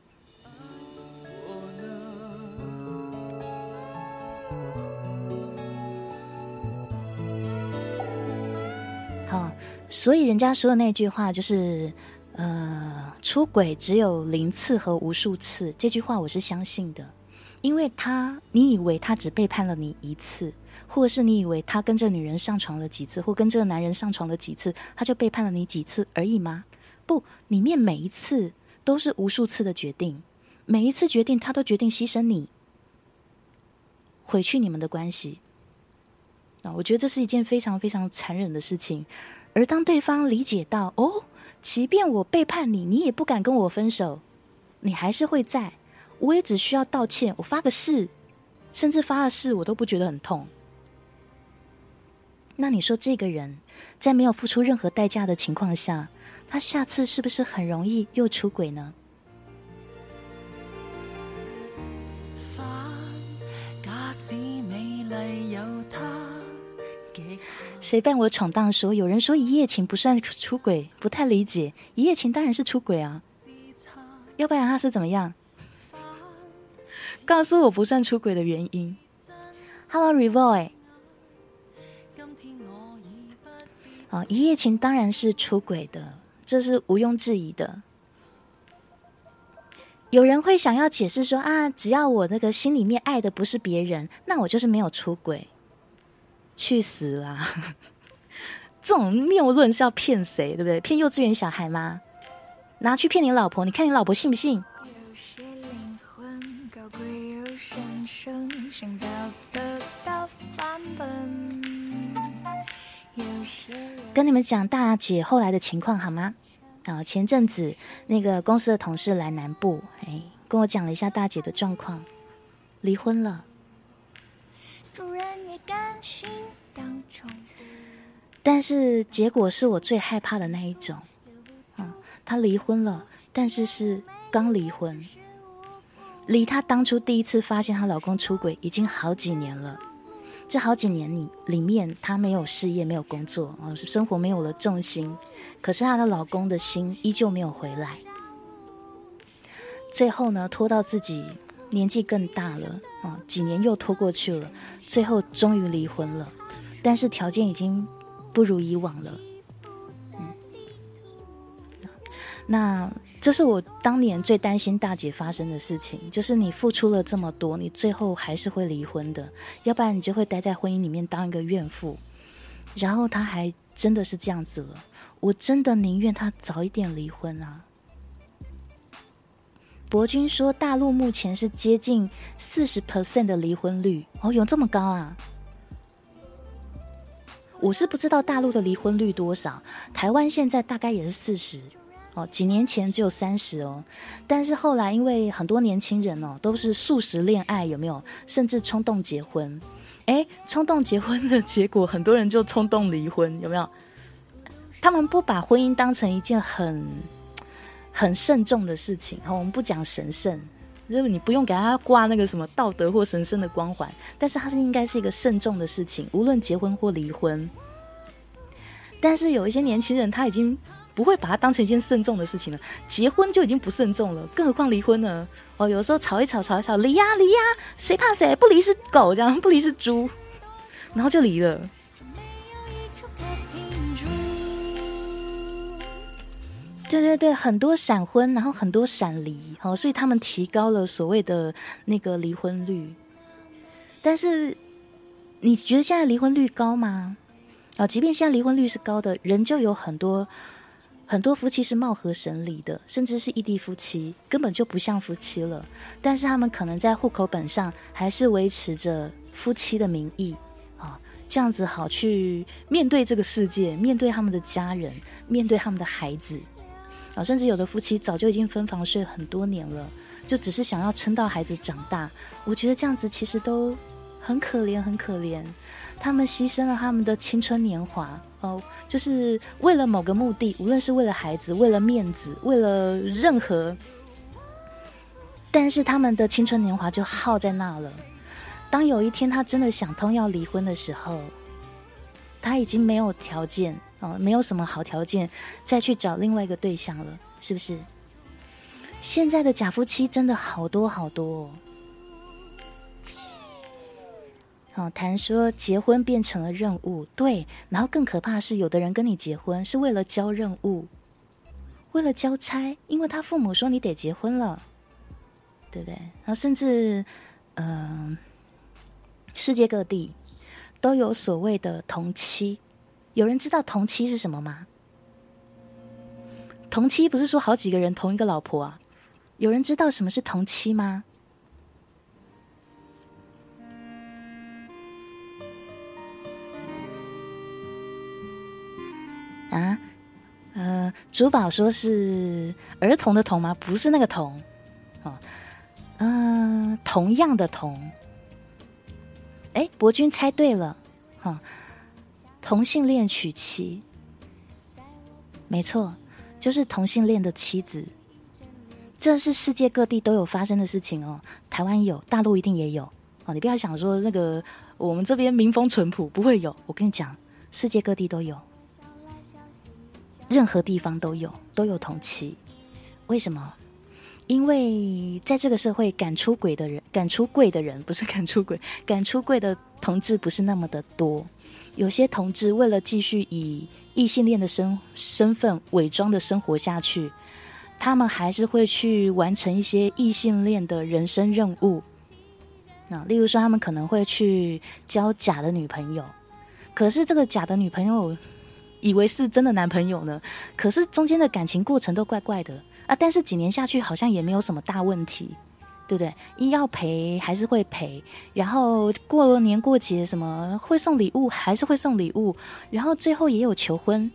好，所以人家说的那句话就是，呃，出轨只有零次和无数次。这句话我是相信的，因为他，你以为他只背叛了你一次。或是你以为他跟这女人上床了几次，或跟这个男人上床了几次，他就背叛了你几次而已吗？不，里面每一次都是无数次的决定，每一次决定他都决定牺牲你，毁去你们的关系。那，我觉得这是一件非常非常残忍的事情。而当对方理解到，哦，即便我背叛你，你也不敢跟我分手，你还是会在，我也只需要道歉，我发个誓，甚至发了誓，我都不觉得很痛。那你说这个人，在没有付出任何代价的情况下，他下次是不是很容易又出轨呢？谁伴我闯荡说？有人说一夜情不算出轨，不太理解。一夜情当然是出轨啊，要不然他是怎么样？告诉我不算出轨的原因。Hello，Revoi。哦，一夜情当然是出轨的，这是毋庸置疑的。有人会想要解释说啊，只要我那个心里面爱的不是别人，那我就是没有出轨。去死啦！这种谬论是要骗谁，对不对？骗幼稚园小孩吗？拿去骗你老婆，你看你老婆信不信？跟你们讲大姐后来的情况好吗？啊，前阵子那个公司的同事来南部，哎，跟我讲了一下大姐的状况，离婚了。主人也甘心当宠但是结果是我最害怕的那一种。嗯，她离婚了，但是是刚离婚，离她当初第一次发现她老公出轨已经好几年了。这好几年里里面，她没有事业，没有工作，哦，生活没有了重心。可是她的老公的心依旧没有回来。最后呢，拖到自己年纪更大了，啊、几年又拖过去了，最后终于离婚了。但是条件已经不如以往了。嗯，那这是我当年最担心大姐发生的事情，就是你付出了这么多，你最后还是会离婚的，要不然你就会待在婚姻里面当一个怨妇。然后他还真的是这样子了，我真的宁愿他早一点离婚啊。博君说，大陆目前是接近四十 percent 的离婚率，哦，有这么高啊？我是不知道大陆的离婚率多少，台湾现在大概也是四十哦，几年前只有三十哦，但是后来因为很多年轻人哦都是素食恋爱，有没有？甚至冲动结婚，哎，冲动结婚的结果，很多人就冲动离婚，有没有？他们不把婚姻当成一件很很慎重的事情，哦我们不讲神圣。就是你不用给他挂那个什么道德或神圣的光环，但是它是应该是一个慎重的事情，无论结婚或离婚。但是有一些年轻人他已经不会把它当成一件慎重的事情了，结婚就已经不慎重了，更何况离婚呢？哦，有时候吵一吵，吵一吵，离呀离呀，谁怕谁？不离是狗，这样不离是猪，然后就离了。对对对，很多闪婚，然后很多闪离，哦，所以他们提高了所谓的那个离婚率。但是你觉得现在离婚率高吗？啊、即便现在离婚率是高的，仍旧有很多很多夫妻是貌合神离的，甚至是异地夫妻，根本就不像夫妻了。但是他们可能在户口本上还是维持着夫妻的名义，啊、这样子好去面对这个世界，面对他们的家人，面对他们的孩子。啊，甚至有的夫妻早就已经分房睡很多年了，就只是想要撑到孩子长大。我觉得这样子其实都很可怜，很可怜。他们牺牲了他们的青春年华，哦，就是为了某个目的，无论是为了孩子，为了面子，为了任何，但是他们的青春年华就耗在那了。当有一天他真的想通要离婚的时候，他已经没有条件哦，没有什么好条件再去找另外一个对象了，是不是？现在的假夫妻真的好多好多哦。哦，谈说结婚变成了任务，对，然后更可怕是，有的人跟你结婚是为了交任务，为了交差，因为他父母说你得结婚了，对不对？然后甚至，嗯、世界各地都有所谓的同妻。有人知道同妻是什么吗？同妻不是说好几个人同一个老婆啊？有人知道什么是同妻吗？啊，呃，珠宝说是儿童的童吗？不是那个童，哦，嗯、同样的同。哎，博君猜对了，哈、同性恋娶妻，没错，就是同性恋的妻子。这是世界各地都有发生的事情哦，台湾有，大陆一定也有哦。你不要想说那个，我们这边民风淳朴，不会有。我跟你讲，世界各地都有，任何地方都有，都有同妻。为什么？因为在这个社会，敢出轨的人，敢出柜的人，不是敢出轨，敢出柜的同志不是那么的多。有些同志为了继续以异性恋的身身份伪装的生活下去，他们还是会去完成一些异性恋的人生任务。啊，例如说，他们可能会去交假的女朋友，可是这个假的女朋友以为是真的男朋友呢，可是中间的感情过程都怪怪的啊。但是几年下去，好像也没有什么大问题，对不对？一要陪还是会陪，然后过年过节什么会送礼物还是会送礼物，然后最后也有求婚。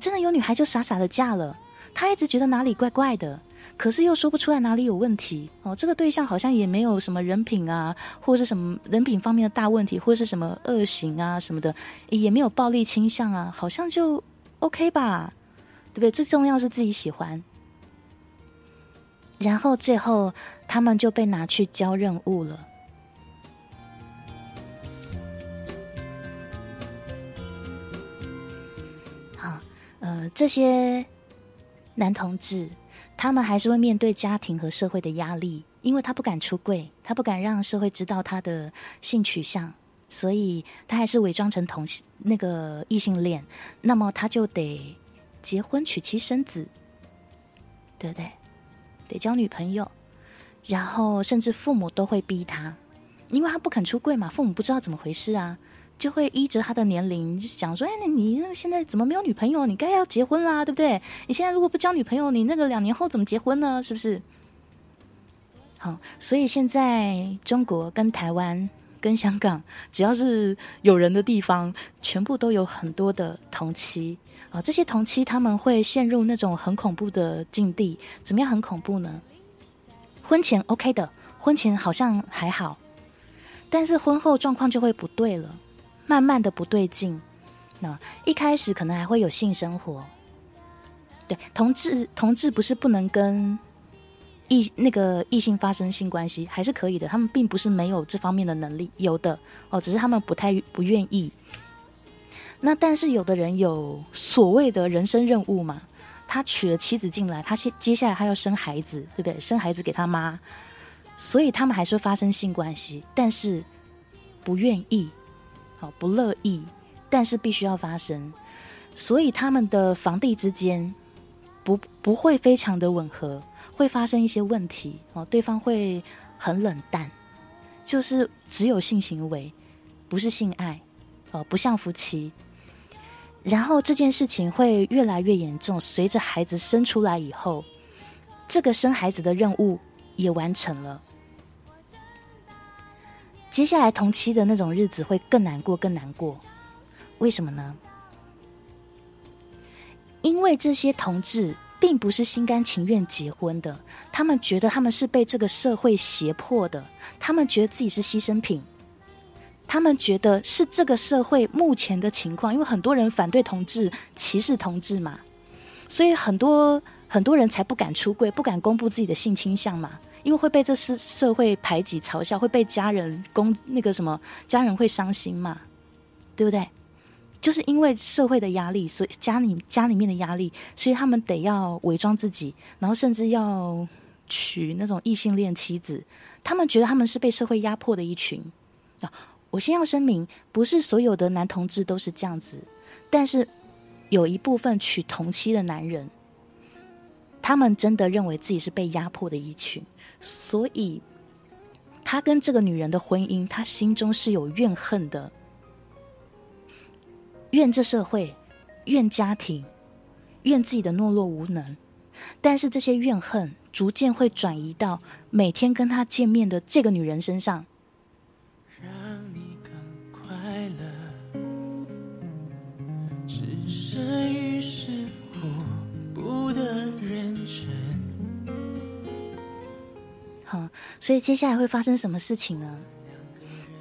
真的有女孩就傻傻的嫁了，她一直觉得哪里怪怪的。可是又说不出来哪里有问题哦，这个对象好像也没有什么人品啊，或者是什么人品方面的大问题，或者是什么恶行啊什么的，也没有暴力倾向啊，好像就 OK 吧，对不对？最重要是自己喜欢，然后最后他们就被拿去交任务了。好，呃，这些男同志。他们还是会面对家庭和社会的压力，因为他不敢出柜，他不敢让社会知道他的性取向，所以他还是伪装成同性那个异性恋。那么他就得结婚娶妻生子，对不对？得交女朋友，然后甚至父母都会逼他，因为他不肯出柜嘛，父母不知道怎么回事啊。就会依着他的年龄想说：“哎，那你现在怎么没有女朋友？你该要结婚啦，对不对？你现在如果不交女朋友，你那个两年后怎么结婚呢？是不是？”好，所以现在中国跟台湾跟香港，只要是有人的地方，全部都有很多的同妻啊。这些同妻他们会陷入那种很恐怖的境地。怎么样很恐怖呢？婚前 OK 的，婚前好像还好，但是婚后状况就会不对了。慢慢的不对劲，那一开始可能还会有性生活，对，同志同志不是不能跟异那个异性发生性关系，还是可以的，他们并不是没有这方面的能力，有的哦，只是他们不太不愿意。那但是有的人有所谓的人生任务嘛，他娶了妻子进来，他接接下来他要生孩子，对不对？生孩子给他妈，所以他们还是会发生性关系，但是不愿意。好不乐意，但是必须要发生，所以他们的房地之间不不会非常的吻合，会发生一些问题哦。对方会很冷淡，就是只有性行为，不是性爱哦，不像夫妻。然后这件事情会越来越严重，随着孩子生出来以后，这个生孩子的任务也完成了。接下来同期的那种日子会更难过，更难过。为什么呢？因为这些同志并不是心甘情愿结婚的，他们觉得他们是被这个社会胁迫的，他们觉得自己是牺牲品，他们觉得是这个社会目前的情况。因为很多人反对同志、歧视同志嘛，所以很多很多人才不敢出柜，不敢公布自己的性倾向嘛。因为会被这社社会排挤嘲笑，会被家人攻那个什么，家人会伤心嘛，对不对？就是因为社会的压力，所以家里家里面的压力，所以他们得要伪装自己，然后甚至要娶那种异性恋妻子。他们觉得他们是被社会压迫的一群啊！我先要声明，不是所有的男同志都是这样子，但是有一部分娶同妻的男人，他们真的认为自己是被压迫的一群。所以，他跟这个女人的婚姻，他心中是有怨恨的，怨这社会，怨家庭，怨自己的懦弱无能。但是这些怨恨逐渐会转移到每天跟他见面的这个女人身上。让你更快乐，好。所以接下来会发生什么事情呢？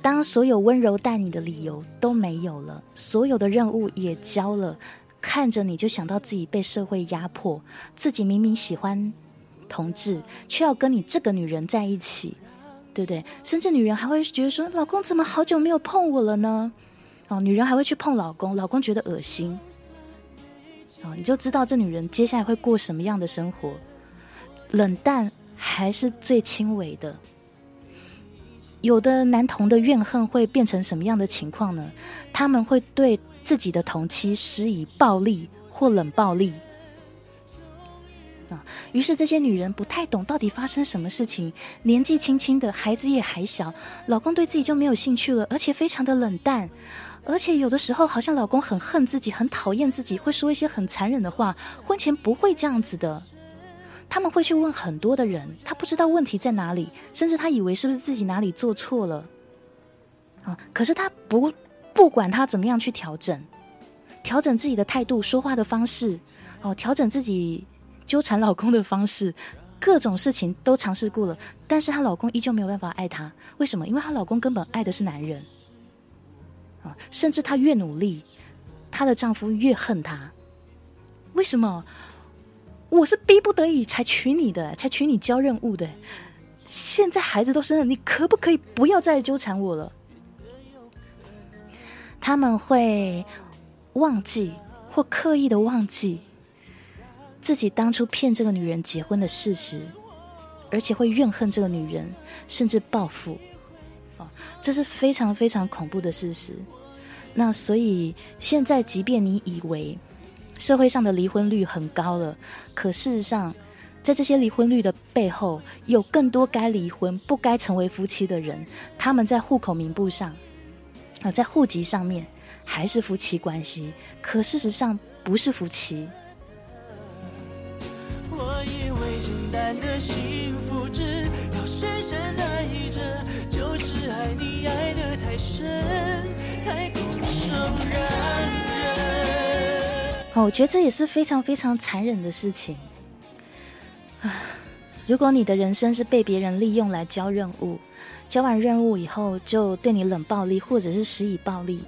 当所有温柔待你的理由都没有了，所有的任务也交了，看着你就想到自己被社会压迫，自己明明喜欢同志，却要跟你这个女人在一起，对不对？甚至女人还会觉得说，老公怎么好久没有碰我了呢？哦，女人还会去碰老公，老公觉得恶心。啊，你就知道这女人接下来会过什么样的生活，冷淡还是最轻微的。有的男童的怨恨会变成什么样的情况呢？他们会对自己的同妻施以暴力或冷暴力。啊，于是这些女人不太懂到底发生什么事情，年纪轻轻的孩子也还小，老公对自己就没有兴趣了，而且非常的冷淡，而且有的时候好像老公很恨自己，很讨厌自己，会说一些很残忍的话。婚前不会这样子的。他们会去问很多的人，他不知道问题在哪里，甚至他以为是不是自己哪里做错了，啊！可是他不不管他怎么样去调整，调整自己的态度、说话的方式，哦，调整自己纠缠老公的方式，各种事情都尝试过了，但是她老公依旧没有办法爱她。为什么？因为她老公根本爱的是男人，啊！甚至她越努力，她的丈夫越恨她。为什么？我是逼不得已才娶你的，才娶你交任务的。现在孩子都生了，你可不可以不要再纠缠我了？他们会忘记或刻意的忘记自己当初骗这个女人结婚的事实，而且会怨恨这个女人，甚至报复。这是非常非常恐怖的事实。那所以现在，即便你以为。社会上的离婚率很高了，可事实上，在这些离婚率的背后，有更多该离婚、不该成为夫妻的人，他们在户口名簿上，啊，在户籍上面还是夫妻关系，可事实上不是夫妻。我以为简单的我觉得这也是非常非常残忍的事情！如果你的人生是被别人利用来交任务，交完任务以后就对你冷暴力，或者是施以暴力，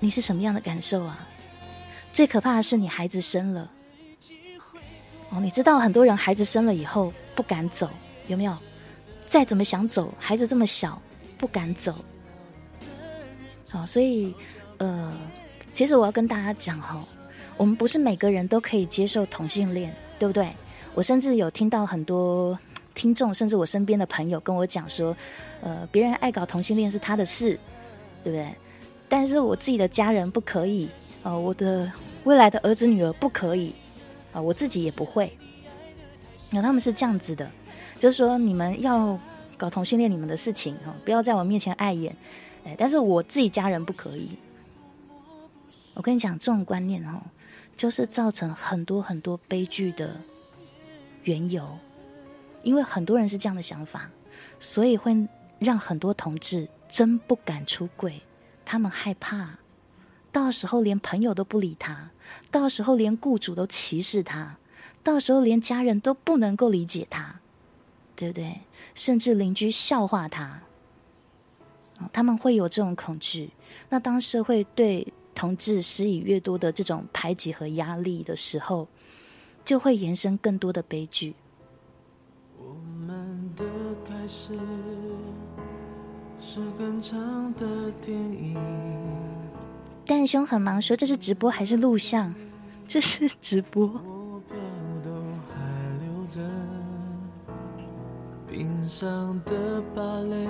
你是什么样的感受啊？最可怕的是你孩子生了，哦，你知道很多人孩子生了以后不敢走，有没有？再怎么想走，孩子这么小，不敢走。好，所以呃。其实我要跟大家讲哈，我们不是每个人都可以接受同性恋，对不对？我甚至有听到很多听众，甚至我身边的朋友跟我讲说，呃，别人爱搞同性恋是他的事，对不对？但是我自己的家人不可以，呃，我的未来的儿子女儿不可以，啊，我自己也不会。那他们是这样子的，就是说你们要搞同性恋你们的事情哈，不要在我面前碍眼，但是我自己家人不可以。我跟你讲，这种观念哦，就是造成很多很多悲剧的缘由。因为很多人是这样的想法，所以会让很多同志真不敢出柜。他们害怕，到时候连朋友都不理他，到时候连雇主都歧视他，到时候连家人都不能够理解他，对不对？甚至邻居笑话他，他们会有这种恐惧。那当社会对同志施以越多的这种排挤和压力的时候，就会延伸更多的悲剧。我们的开始是很长的电影。蛋兄很忙，说这是直播还是录像？这是直播。冰上的芭蕾。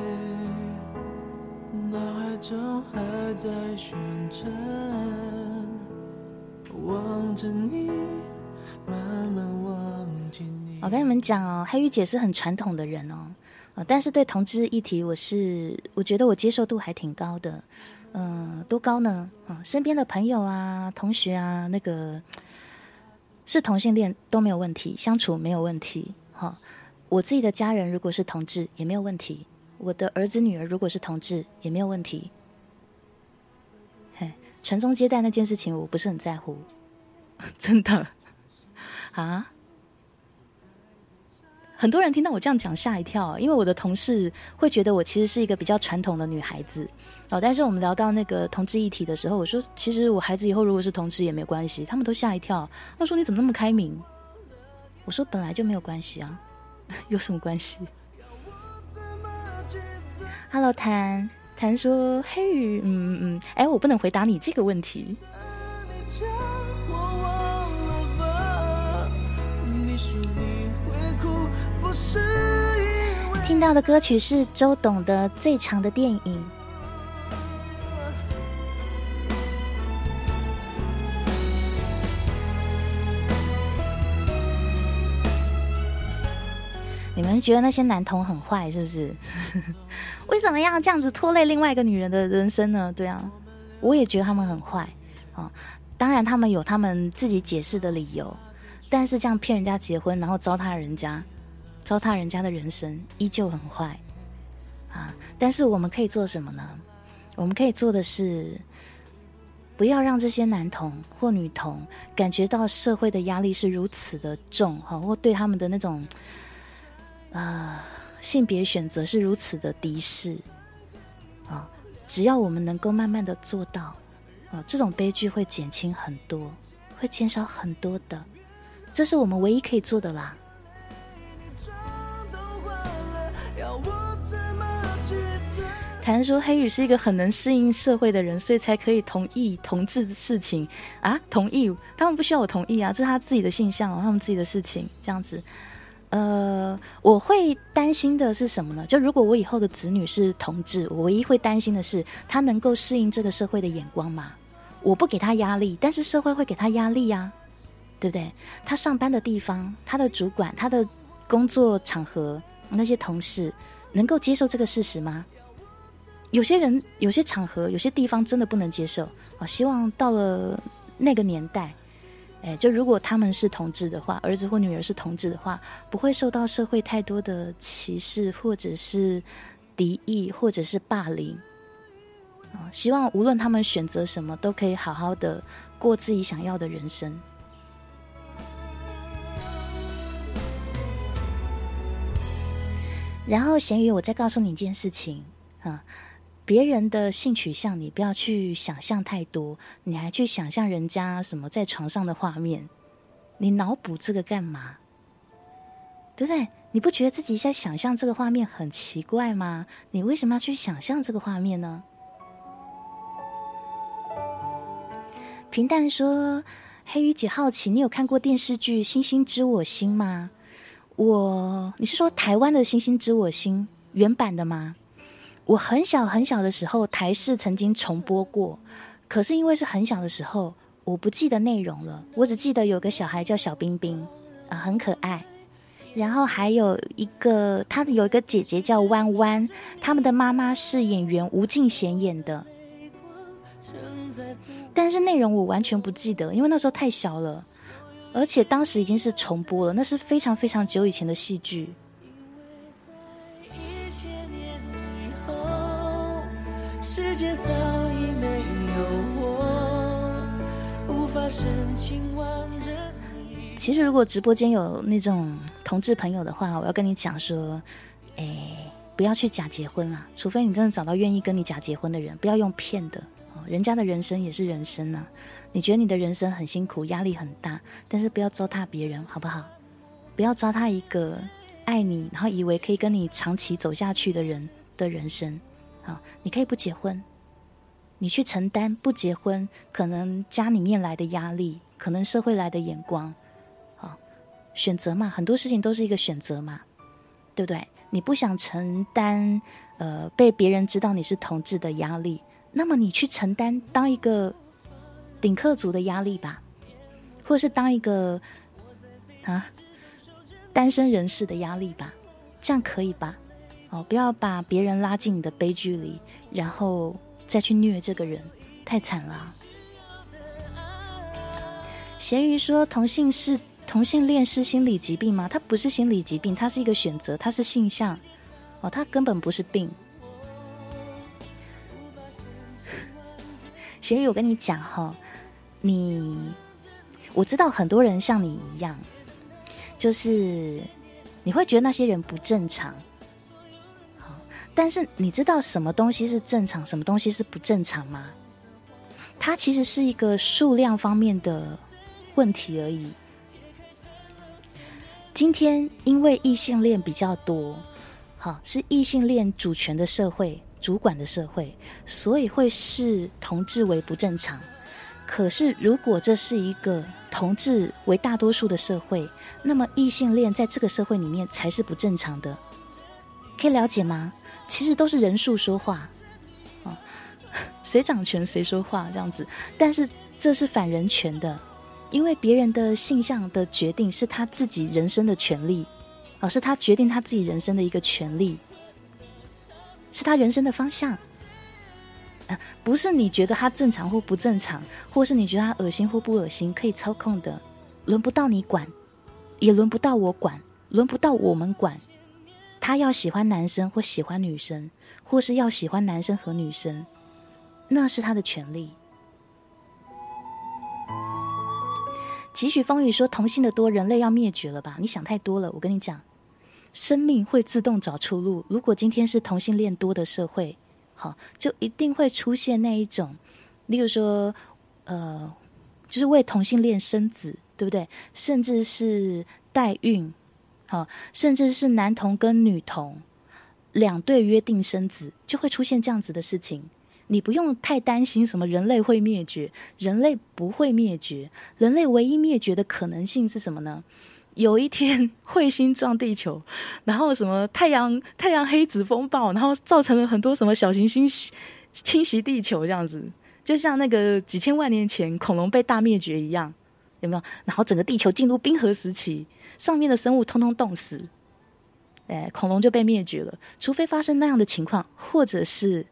脑海中还在旋转，望着你，慢慢忘记你。我跟你们讲哦，黑玉姐是很传统的人哦，呃，但是对同志议题，我是我觉得我接受度还挺高的，嗯，多高呢？啊，身边的朋友啊、同学啊，那个是同性恋都没有问题，相处没有问题。哈，我自己的家人如果是同志也没有问题。我的儿子女儿如果是同志也没有问题，嘿，传宗接代那件事情我不是很在乎，真的啊！很多人听到我这样讲吓一跳，因为我的同事会觉得我其实是一个比较传统的女孩子哦。但是我们聊到那个同志议题的时候，我说其实我孩子以后如果是同志也没关系，他们都吓一跳。他说你怎么那么开明？我说本来就没有关系啊，有什么关系？Hello，谭谭说黑雨，嗯嗯嗯，哎，我不能回答你这个问题。听到的歌曲是周董的《最长的电影》。你们觉得那些男童很坏是不是？为什么要这样子拖累另外一个女人的人生呢？对啊，我也觉得他们很坏啊。当然，他们有他们自己解释的理由，但是这样骗人家结婚，然后糟蹋人家，糟蹋人家的人生，依旧很坏啊。但是我们可以做什么呢？我们可以做的是，不要让这些男童或女童感觉到社会的压力是如此的重哈，或对他们的那种。啊，性别选择是如此的敌视啊！只要我们能够慢慢的做到啊，这种悲剧会减轻很多，会减少很多的，这是我们唯一可以做的啦。坦然说黑羽是一个很能适应社会的人，所以才可以同意同志的事情啊，同意他们不需要我同意啊，这是他自己的性向，他们自己的事情，这样子。呃，我会担心的是什么呢？就如果我以后的子女是同志，我唯一会担心的是他能够适应这个社会的眼光吗？我不给他压力，但是社会会给他压力呀，对不对？他上班的地方，他的主管，他的工作场合，那些同事能够接受这个事实吗？有些人、有些场合、有些地方真的不能接受。我希望到了那个年代。哎，就如果他们是同志的话，儿子或女儿是同志的话，不会受到社会太多的歧视，或者是敌意，或者是霸凌。啊，希望无论他们选择什么，都可以好好的过自己想要的人生。然后，咸鱼，我再告诉你一件事情啊。别人的性取向，你不要去想象太多，你还去想象人家什么在床上的画面，你脑补这个干嘛？对不对？你不觉得自己在想象这个画面很奇怪吗？你为什么要去想象这个画面呢？平淡说：“黑鱼姐好奇，你有看过电视剧《星星知我心》吗？我，你是说台湾的《星星知我心》原版的吗？”我很小很小的时候，台视曾经重播过，可是因为是很小的时候，我不记得内容了。我只记得有个小孩叫小冰冰，啊，很可爱。然后还有一个，他的有一个姐姐叫弯弯，他们的妈妈是演员吴敬贤演的。但是内容我完全不记得，因为那时候太小了，而且当时已经是重播了，那是非常非常久以前的戏剧。世界早已没有我，无法深情望着其实，如果直播间有那种同志朋友的话，我要跟你讲说，哎，不要去假结婚了，除非你真的找到愿意跟你假结婚的人，不要用骗的哦。人家的人生也是人生呐，你觉得你的人生很辛苦，压力很大，但是不要糟蹋别人，好不好？不要糟蹋一个爱你，然后以为可以跟你长期走下去的人的人生。啊，你可以不结婚，你去承担不结婚可能家里面来的压力，可能社会来的眼光，啊，选择嘛，很多事情都是一个选择嘛，对不对？你不想承担呃被别人知道你是同志的压力，那么你去承担当一个顶客族的压力吧，或是当一个啊单身人士的压力吧，这样可以吧？哦，不要把别人拉进你的悲剧里，然后再去虐这个人，太惨了。咸鱼说同性是同性恋是心理疾病吗？它不是心理疾病，它是一个选择，它是性向。哦，它根本不是病。咸鱼，我跟你讲哈，你我知道很多人像你一样，就是你会觉得那些人不正常。但是你知道什么东西是正常，什么东西是不正常吗？它其实是一个数量方面的问题而已。今天因为异性恋比较多，好是异性恋主权的社会，主管的社会，所以会视同志为不正常。可是，如果这是一个同志为大多数的社会，那么异性恋在这个社会里面才是不正常的。可以了解吗？其实都是人数说话，啊，谁掌权谁说话这样子。但是这是反人权的，因为别人的性向的决定是他自己人生的权利，啊，是他决定他自己人生的一个权利，是他人生的方向。啊，不是你觉得他正常或不正常，或是你觉得他恶心或不恶心，可以操控的，轮不到你管，也轮不到我管，轮不到我们管。他要喜欢男生或喜欢女生，或是要喜欢男生和女生，那是他的权利。几许风雨说同性的多，人类要灭绝了吧？你想太多了。我跟你讲，生命会自动找出路。如果今天是同性恋多的社会。好，就一定会出现那一种，例如说，呃，就是为同性恋生子，对不对？甚至是代孕，好，甚至是男童跟女童两对约定生子，就会出现这样子的事情。你不用太担心什么人类会灭绝，人类不会灭绝，人类唯一灭绝的可能性是什么呢？有一天 彗星撞地球，然后什么太阳太阳黑子风暴，然后造成了很多什么小行星侵袭地球，这样子就像那个几千万年前恐龙被大灭绝一样，有没有？然后整个地球进入冰河时期，上面的生物通通冻死，哎，恐龙就被灭绝了。除非发生那样的情况，或者是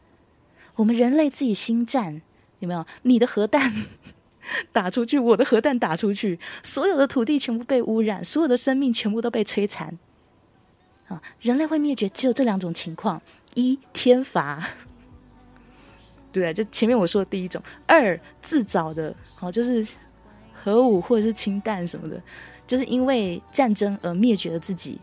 我们人类自己心战，有没有？你的核弹？打出去，我的核弹打出去，所有的土地全部被污染，所有的生命全部都被摧残。啊，人类会灭绝，只有这两种情况：一天罚，对就前面我说的第一种；二自找的，好，就是核武或者是氢弹什么的，就是因为战争而灭绝了自己。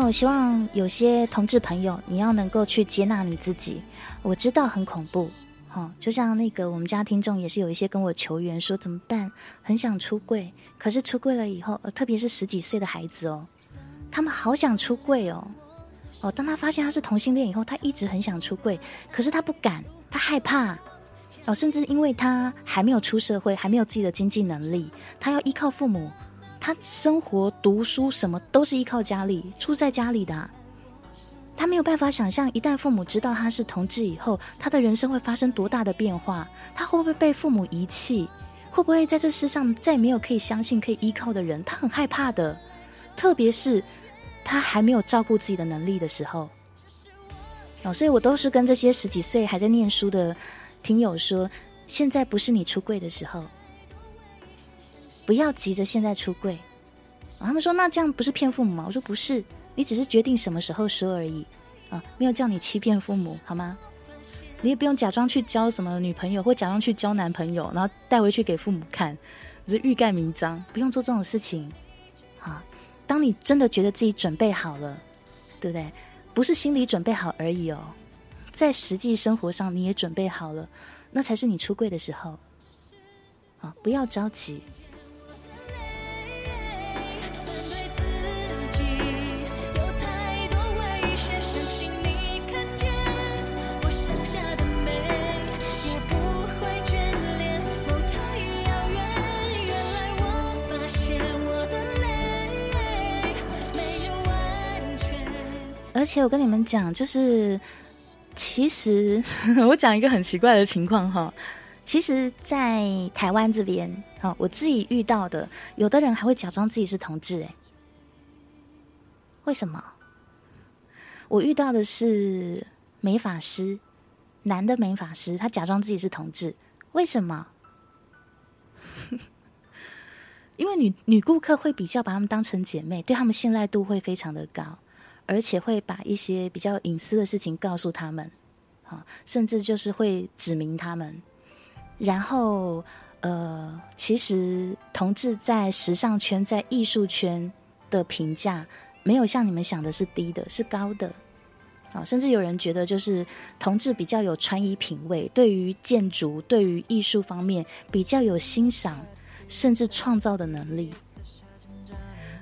那我希望有些同志朋友，你要能够去接纳你自己。我知道很恐怖，哈，就像那个我们家听众也是有一些跟我求援说怎么办，很想出柜，可是出柜了以后，呃，特别是十几岁的孩子哦，他们好想出柜哦，哦，当他发现他是同性恋以后，他一直很想出柜，可是他不敢，他害怕，哦，甚至因为他还没有出社会，还没有自己的经济能力，他要依靠父母。他生活、读书什么都是依靠家里，住在家里的。他没有办法想象，一旦父母知道他是同志以后，他的人生会发生多大的变化。他会不会被父母遗弃？会不会在这世上再没有可以相信、可以依靠的人？他很害怕的。特别是他还没有照顾自己的能力的时候。哦，所以我都是跟这些十几岁还在念书的听友说：现在不是你出柜的时候。不要急着现在出柜，啊他们说那这样不是骗父母吗？我说不是，你只是决定什么时候说而已啊，没有叫你欺骗父母好吗？你也不用假装去交什么女朋友或假装去交男朋友，然后带回去给父母看，是欲盖弥彰，不用做这种事情啊。当你真的觉得自己准备好了，对不对？不是心理准备好而已哦，在实际生活上你也准备好了，那才是你出柜的时候啊！不要着急。而且我跟你们讲，就是其实 我讲一个很奇怪的情况哈，其实，在台湾这边哈，我自己遇到的，有的人还会假装自己是同志，哎，为什么？我遇到的是美法师，男的美法师，他假装自己是同志，为什么？因为女女顾客会比较把他们当成姐妹，对他们信赖度会非常的高。而且会把一些比较隐私的事情告诉他们，啊，甚至就是会指明他们。然后，呃，其实同志在时尚圈、在艺术圈的评价，没有像你们想的是低的，是高的。啊，甚至有人觉得，就是同志比较有穿衣品味，对于建筑、对于艺术方面比较有欣赏，甚至创造的能力。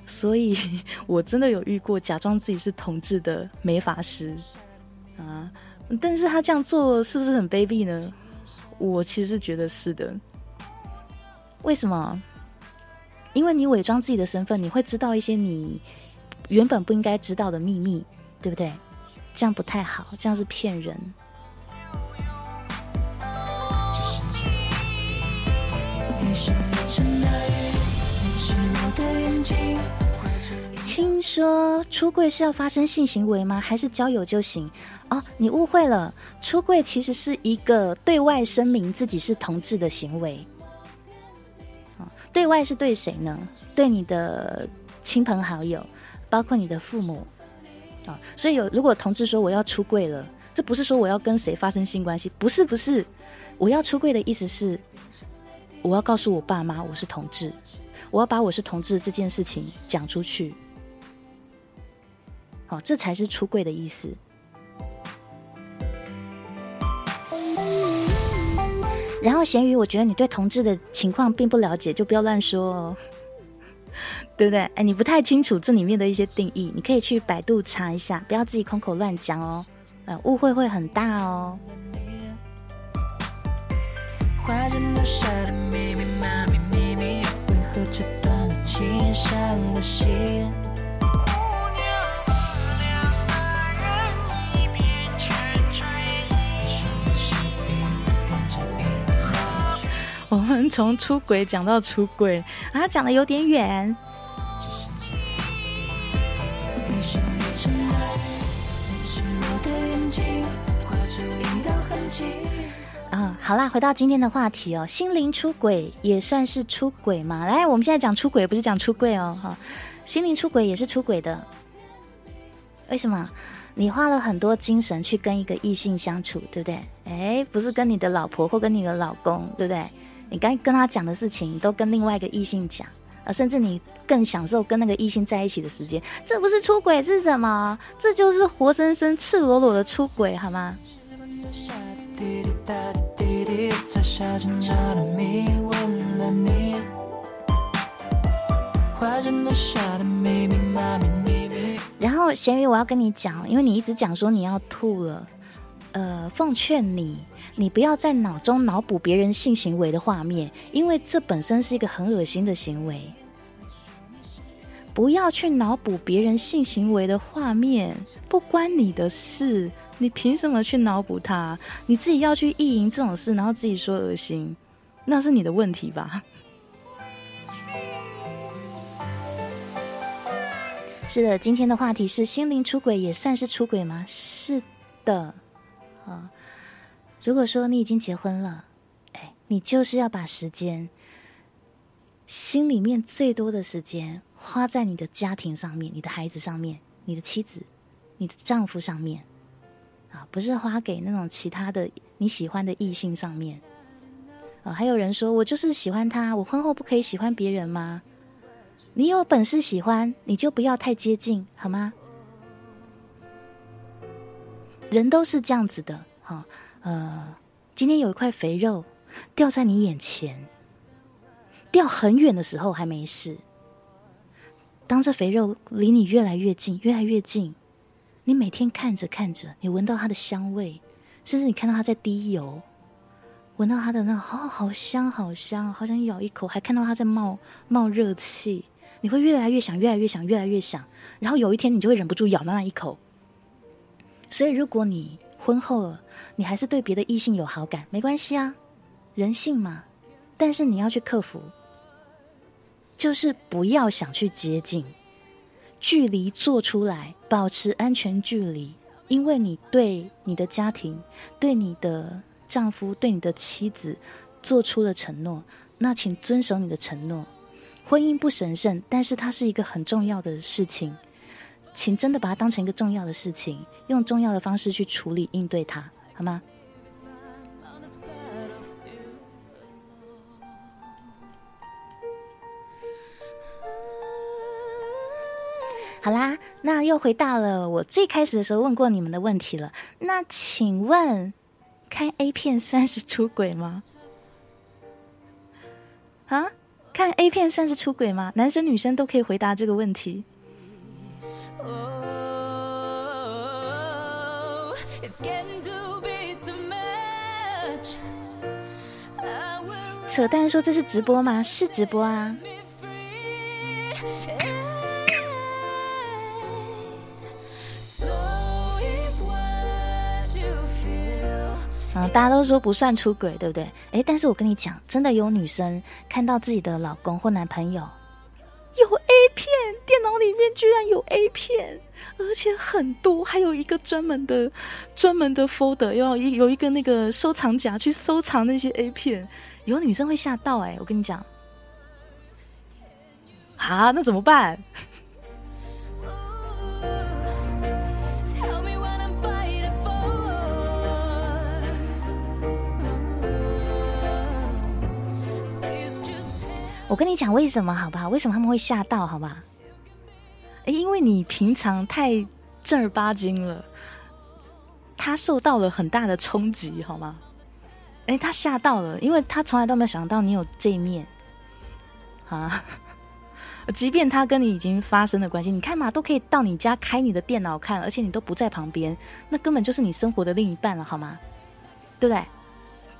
所以 我真的有遇过假装自己是同志的美发师啊，但是他这样做是不是很卑鄙呢？我其实觉得是的。为什么？因为你伪装自己的身份，你会知道一些你原本不应该知道的秘密，对不对？这样不太好，这样是骗人。听说出柜是要发生性行为吗？还是交友就行？哦，你误会了，出柜其实是一个对外声明自己是同志的行为。对外是对谁呢？对你的亲朋好友，包括你的父母。啊，所以有如果同志说我要出柜了，这不是说我要跟谁发生性关系，不是不是，我要出柜的意思是，我要告诉我爸妈我是同志，我要把我是同志这件事情讲出去，好，这才是出柜的意思。然后咸鱼，我觉得你对同志的情况并不了解，就不要乱说哦。对不对？哎，你不太清楚这里面的一些定义，你可以去百度查一下，不要自己空口乱讲哦，呃，误会会很大哦。我们从出轨讲到出轨啊，讲的有点远。好啦，回到今天的话题哦，心灵出轨也算是出轨吗？来，我们现在讲出轨，不是讲出柜哦，哈，心灵出轨也是出轨的。为什么？你花了很多精神去跟一个异性相处，对不对？哎，不是跟你的老婆或跟你的老公，对不对？你该跟他讲的事情，都跟另外一个异性讲。啊，甚至你更享受跟那个异性在一起的时间，这不是出轨是什么？这就是活生生、赤裸裸的出轨，好吗？滴滴答滴滴滴，再下坚强的迷然后咸鱼，我要跟你讲，因为你一直讲说你要吐了，呃，奉劝你。你不要在脑中脑补别人性行为的画面，因为这本身是一个很恶心的行为。不要去脑补别人性行为的画面，不关你的事，你凭什么去脑补他？你自己要去意淫这种事，然后自己说恶心，那是你的问题吧？是的，今天的话题是心灵出轨也算是出轨吗？是的，啊。如果说你已经结婚了，哎，你就是要把时间，心里面最多的时间花在你的家庭上面，你的孩子上面，你的妻子、你的丈夫上面，啊，不是花给那种其他的你喜欢的异性上面。啊，还有人说我就是喜欢他，我婚后不可以喜欢别人吗？你有本事喜欢，你就不要太接近，好吗？人都是这样子的，哈。呃，今天有一块肥肉掉在你眼前，掉很远的时候还没事。当这肥肉离你越来越近，越来越近，你每天看着看着，你闻到它的香味，甚至你看到它在滴油，闻到它的那好好香，好香，好想咬一口，还看到它在冒冒热气，你会越来越想，越来越想，越来越想，然后有一天你就会忍不住咬那一口。所以，如果你婚后了，你还是对别的异性有好感，没关系啊，人性嘛。但是你要去克服，就是不要想去接近，距离做出来，保持安全距离。因为你对你的家庭、对你的丈夫、对你的妻子做出了承诺，那请遵守你的承诺。婚姻不神圣，但是它是一个很重要的事情。请真的把它当成一个重要的事情，用重要的方式去处理应对它，好吗？好啦，那又回到了我最开始的时候问过你们的问题了。那请问，看 A 片算是出轨吗？啊，看 A 片算是出轨吗？男生女生都可以回答这个问题。Oh, 扯淡说这是直播吗？是直播啊。大家都说不算出轨，对不对？诶，但是我跟你讲，真的有女生看到自己的老公或男朋友有 A 片，电脑里面居然有 A 片，而且很多，还有一个专门的专门的 folder，要一有一个那个收藏夹去收藏那些 A 片，有女生会吓到诶，我跟你讲，啊，那怎么办？我跟你讲为什么好不好？为什么他们会吓到？好吧？诶因为你平常太正儿八经了，他受到了很大的冲击，好吗？诶，他吓到了，因为他从来都没有想到你有这一面啊。即便他跟你已经发生了关系，你看嘛，都可以到你家开你的电脑看，而且你都不在旁边，那根本就是你生活的另一半了，好吗？对不对？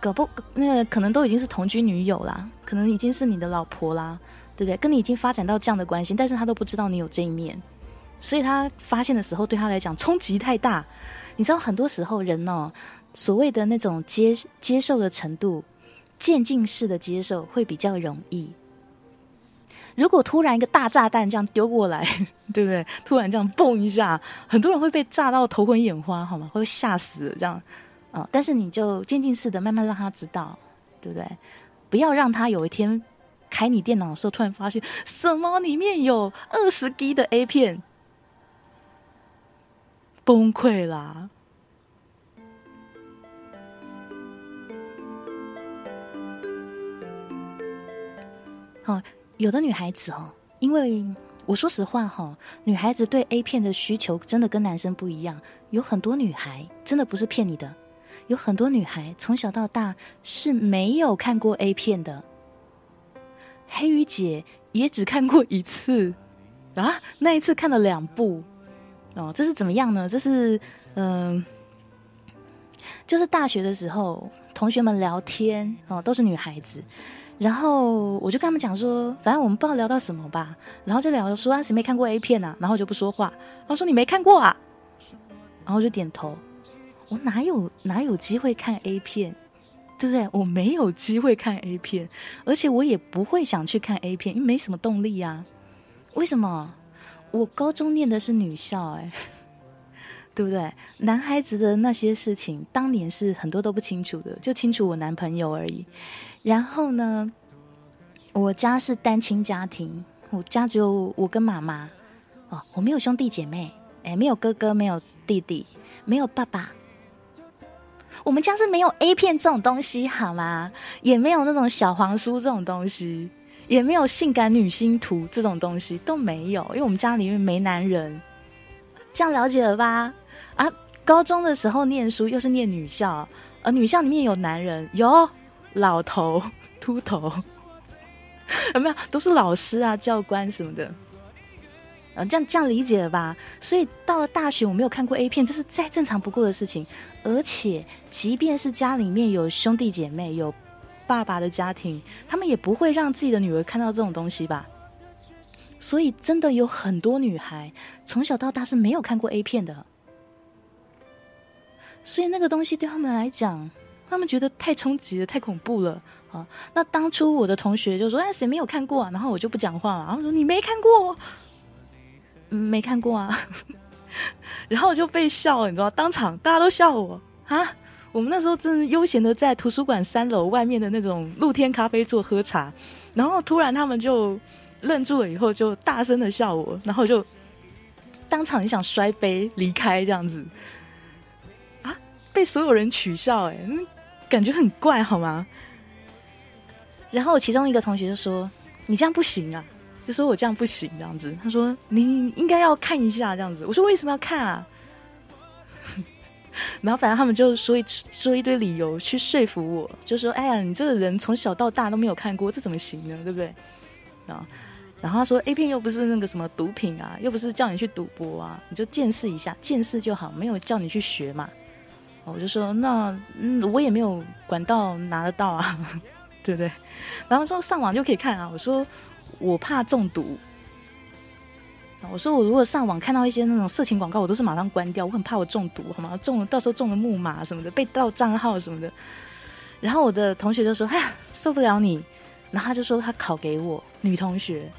搞不那个可能都已经是同居女友啦，可能已经是你的老婆啦，对不对？跟你已经发展到这样的关系，但是他都不知道你有这一面，所以他发现的时候对他来讲冲击太大。你知道，很多时候人哦，所谓的那种接接受的程度，渐进式的接受会比较容易。如果突然一个大炸弹这样丢过来，对不对？突然这样蹦一下，很多人会被炸到头昏眼花，好吗？会吓死这样。啊、但是你就渐进式的慢慢让他知道，对不对？不要让他有一天开你电脑的时候，突然发现什么里面有二十 G 的 A 片，崩溃啦！哦，有的女孩子哦，因为我说实话哈、哦，女孩子对 A 片的需求真的跟男生不一样。有很多女孩真的不是骗你的，有很多女孩从小到大是没有看过 A 片的。黑鱼姐也只看过一次啊，那一次看了两部哦，这是怎么样呢？这是嗯、就是大学的时候，同学们聊天哦，都是女孩子。然后我就跟他们讲说，反正我们不知道聊到什么吧，然后就聊说啊，谁没看过 A 片啊？然后我就不说话，然后说你没看过啊，然后我就点头。我哪有哪有机会看 A 片，对不对？我没有机会看 A 片，而且我也不会想去看 A 片，因为没什么动力啊。为什么？我高中念的是女校、哎，对不对？男孩子的那些事情，当年是很多都不清楚的，就清楚我男朋友而已。然后呢，我家是单亲家庭，我家只有我跟妈妈，哦，我没有兄弟姐妹，哎，没有哥哥，没有弟弟，没有爸爸。我们家是没有 A 片这种东西，好吗？也没有那种小黄书这种东西，也没有性感女星图这种东西都没有，因为我们家里面没男人。这样了解了吧？啊，高中的时候念书又是念女校，呃，女校里面有男人，有老头、秃头，有 没有？都是老师啊、教官什么的。呃，这样这样理解了吧？所以到了大学，我没有看过 A 片，这是再正常不过的事情。而且，即便是家里面有兄弟姐妹、有爸爸的家庭，他们也不会让自己的女儿看到这种东西吧？所以，真的有很多女孩从小到大是没有看过 A 片的。所以，那个东西对他们来讲，他们觉得太冲击了，太恐怖了啊！那当初我的同学就说：“哎，谁没有看过啊？”然后我就不讲话了，然后说：“你没看过？”嗯，没看过啊。然后我就被笑了，你知道，当场大家都笑我啊！我们那时候真悠闲的在图书馆三楼外面的那种露天咖啡座喝茶，然后突然他们就愣住了，以后就大声的笑我，然后就当场想摔杯离开这样子啊，被所有人取笑、哎，感觉很怪好吗？然后其中一个同学就说：“你这样不行啊！”就说我这样不行，这样子。他说：“你应该要看一下这样子。”我说：“为什么要看啊？” 然后反正他们就说一说一堆理由去说服我，就说：“哎呀，你这个人从小到大都没有看过，这怎么行呢？对不对？”啊，然后他说：“A 片又不是那个什么毒品啊，又不是叫你去赌博啊，你就见识一下，见识就好，没有叫你去学嘛。”我就说：“那，我也没有管道拿得到啊，对不对？”然后说上网就可以看啊。我说我怕中毒。我说我如果上网看到一些那种色情广告，我都是马上关掉，我很怕我中毒，好吗？中了到时候中了木马什么的，被盗账号什么的。然后我的同学就说：“哎呀，受不了你。”然后他就说他考给我女同学，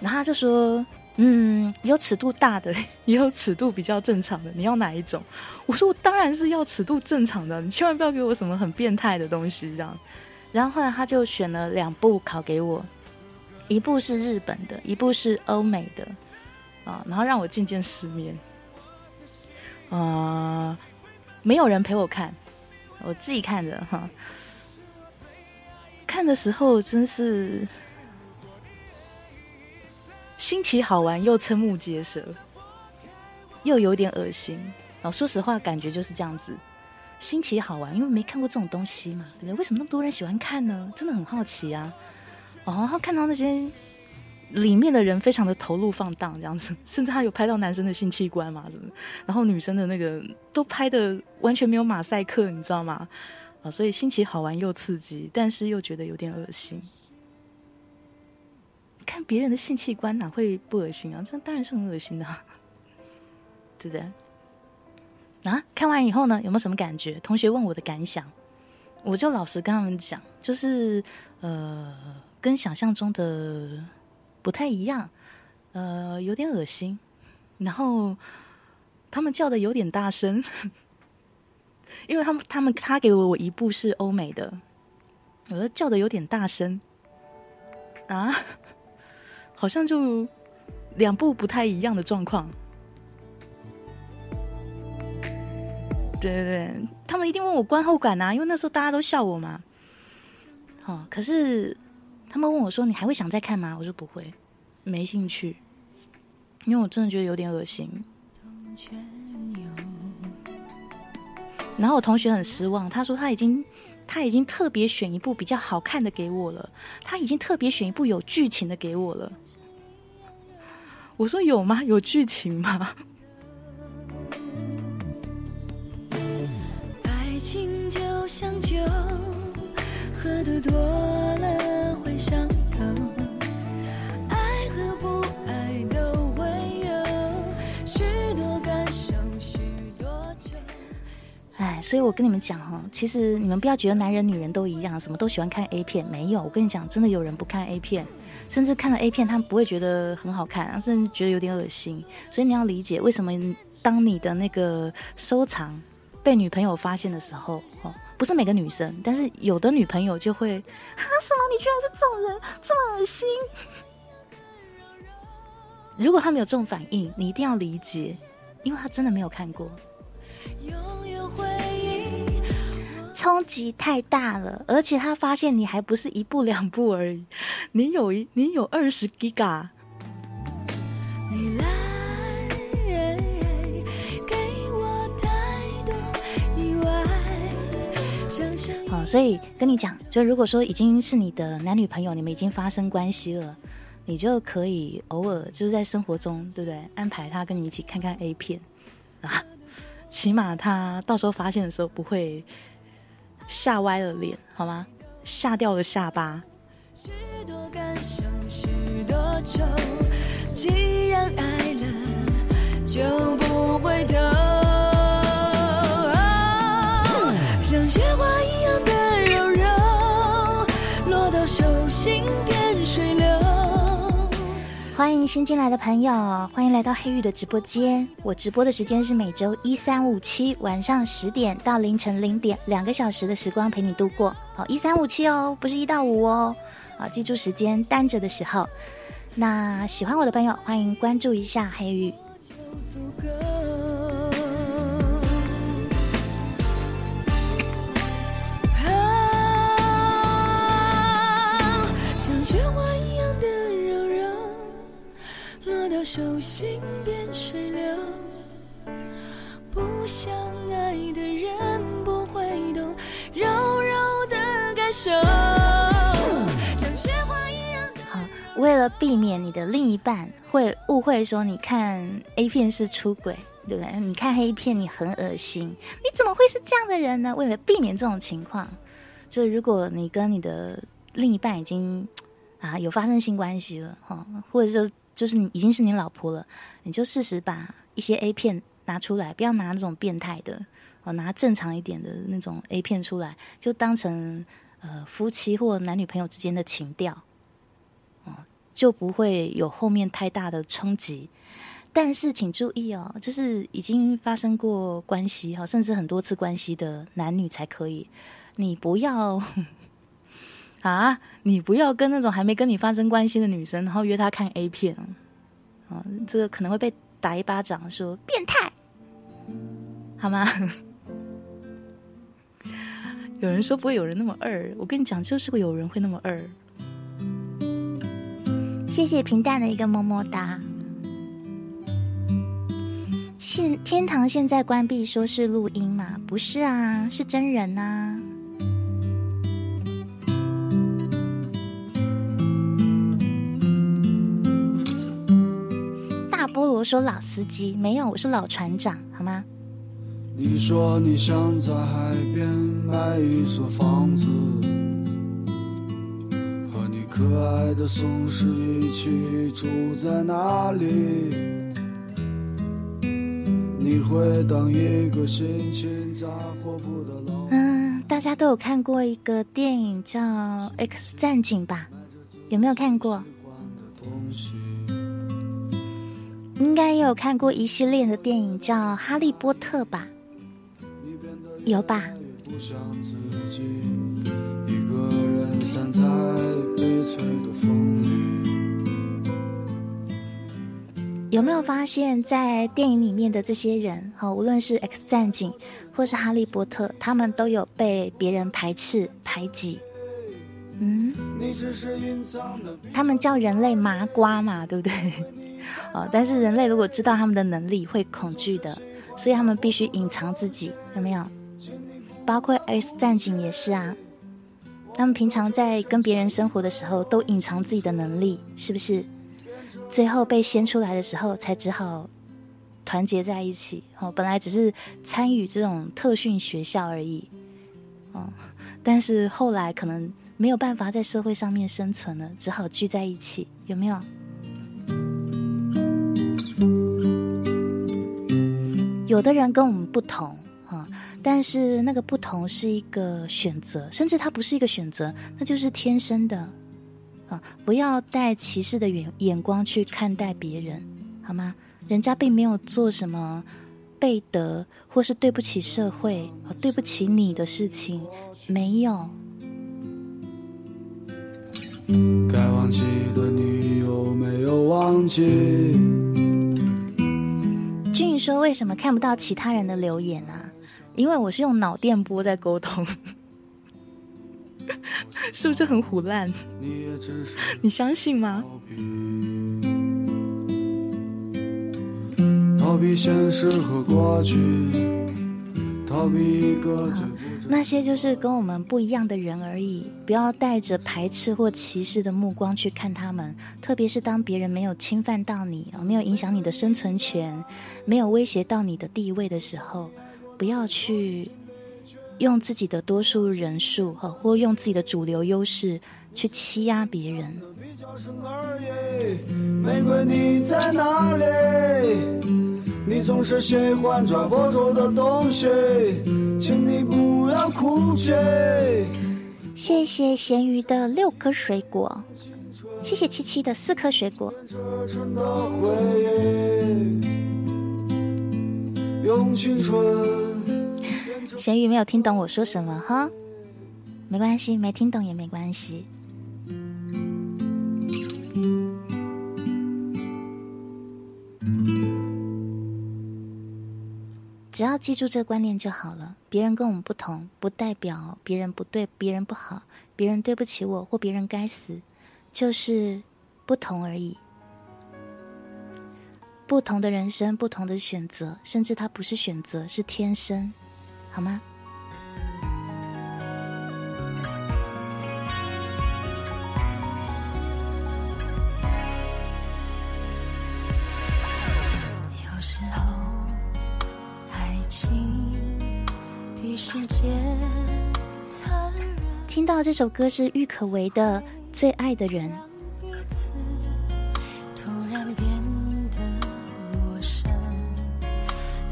然后他就说：“嗯，有尺度大的，也 有尺度比较正常的，你要哪一种？”我说：“我当然是要尺度正常的，你千万不要给我什么很变态的东西这样。”然后后来他就选了两部考给我。一部是日本的，一部是欧美的，啊，然后让我见见世面。啊，没有人陪我看，我自己看着哈。看的时候真是新奇好玩，又瞠目结舌，又有点恶心。啊，说实话，感觉就是这样子，新奇好玩，因为没看过这种东西嘛，对不对？为什么那么多人喜欢看呢？真的很好奇啊。哦，他看到那些里面的人非常的投入放荡，这样子，甚至他有拍到男生的性器官嘛，什么，然后女生的那个都拍的完全没有马赛克，你知道吗？啊，所以新奇好玩又刺激，但是又觉得有点恶心。看别人的性器官哪会不恶心啊？这当然是很恶心的，对不对？啊，看完以后呢，有没有什么感觉？同学问我的感想，我就老实跟他们讲，就是呃。跟想象中的不太一样，呃，有点恶心。然后他们叫的有点大声，因为他们他们他给我我一部是欧美的，我说叫的有点大声啊，好像就两部不太一样的状况。对对对，他们一定问我观后感啊，因为那时候大家都笑我嘛。好，可是。他们问我说：“你还会想再看吗？”我说：“不会，没兴趣，因为我真的觉得有点恶心。”然后我同学很失望，他说：“他已经他已经特别选一部比较好看的给我了，他已经特别选一部有剧情的给我了。”我说：“有吗？有剧情吗？”爱情就像酒，喝的多了。哎，所以我跟你们讲哈，其实你们不要觉得男人女人都一样，什么都喜欢看 A 片，没有。我跟你讲，真的有人不看 A 片，甚至看了 A 片，他们不会觉得很好看，甚至觉得有点恶心。所以你要理解，为什么当你的那个收藏被女朋友发现的时候，哦，不是每个女生，但是有的女朋友就会，啊，什么？你居然是这种人，这么恶心！如果他没有这种反应，你一定要理解，因为他真的没有看过。冲击太大了，而且他发现你还不是一步两步而已，你有一你有二十 Giga。好，所以跟你讲，就如果说已经是你的男女朋友，你们已经发生关系了，你就可以偶尔就是在生活中，对不对？安排他跟你一起看看 A 片啊。起码他到时候发现的时候不会吓歪了脸，好吗？吓掉了下巴。许多感想，许多愁既然爱了，就不回头。欢迎新进来的朋友，欢迎来到黑玉的直播间。我直播的时间是每周一、三、五、七晚上十点到凌晨零点，两个小时的时光陪你度过。好，一三五七哦，不是一到五哦。好，记住时间，单着的时候。那喜欢我的朋友，欢迎关注一下黑玉手心变水流。不相爱的人不会懂柔柔的感受，像雪花一样。好，为了避免你的另一半会误会说你看 A 片是出轨，对不对？你看黑片你很恶心，你怎么会是这样的人呢？为了避免这种情况，就如果你跟你的另一半已经啊有发生性关系了哈，或者说就是你已经是你老婆了，你就适时把一些 A 片拿出来，不要拿那种变态的哦，拿正常一点的那种 A 片出来，就当成呃夫妻或男女朋友之间的情调。哦就不会有后面太大的冲击。但是请注意哦，就是已经发生过关系哈，甚至很多次关系的男女才可以。你不要啊，你不要跟那种还没跟你发生关系的女生，然后约她看 A 片啊，这个可能会被打一巴掌，说变态，好吗？有人说不会有人那么二，我跟你讲，就是会有人会那么二。谢谢平淡的一个么么哒。现天堂现在关闭，说是录音嘛？不是啊，是真人呐、说老司机没有，我是老船长，好吗？你说你想在海边买一所房子，和你可爱的松狮一起住在那里。你会当一个心情杂货铺的老嗯，大家都有看过一个电影叫《X 战警》吧？有没有看过？应该也有看过一系列的电影叫《哈利波特》吧？有吧？有没有发现，在电影里面的这些人，哈，无论是 X 战警或是哈利波特，他们都有被别人排斥、排挤。嗯，他们叫人类麻瓜嘛，对不对？哦，但是人类如果知道他们的能力，会恐惧的，所以他们必须隐藏自己，有没有？包括 X 战警也是啊，他们平常在跟别人生活的时候，都隐藏自己的能力，是不是？最后被掀出来的时候，才只好团结在一起。哦，本来只是参与这种特训学校而已，哦，但是后来可能没有办法在社会上面生存了，只好聚在一起，有没有？有的人跟我们不同，啊、但是那个不同是一个选择，甚至它不是一个选择，那就是天生的。啊，不要带歧视的眼眼光去看待别人，好吗？人家并没有做什么背德或是对不起社会、啊对不起你的事情，没有。该忘记的你有没有忘记？俊说：“为什么看不到其他人的留言啊？因为我是用脑电波在沟通，是不是很胡乱？你相信吗？逃避，现实和过去，逃避一个最那些就是跟我们不一样的人而已，不要带着排斥或歧视的目光去看他们。特别是当别人没有侵犯到你啊，没有影响你的生存权，没有威胁到你的地位的时候，不要去用自己的多数人数，或用自己的主流优势去欺压别人。比较深而已。玫瑰你在哪里？你总是喜欢抓不住的东西，请你不要哭泣。谢谢咸鱼的六颗水果，谢谢七七的四颗水果。用青春。咸鱼没有听懂我说什么哈，没关系，没听懂也没关系。只要记住这观念就好了。别人跟我们不同，不代表别人不对，别人不好，别人对不起我，或别人该死，就是不同而已。不同的人生，不同的选择，甚至它不是选择，是天生，好吗？听到这首歌是郁可唯的《最爱的人》，彼此突然变得陌生，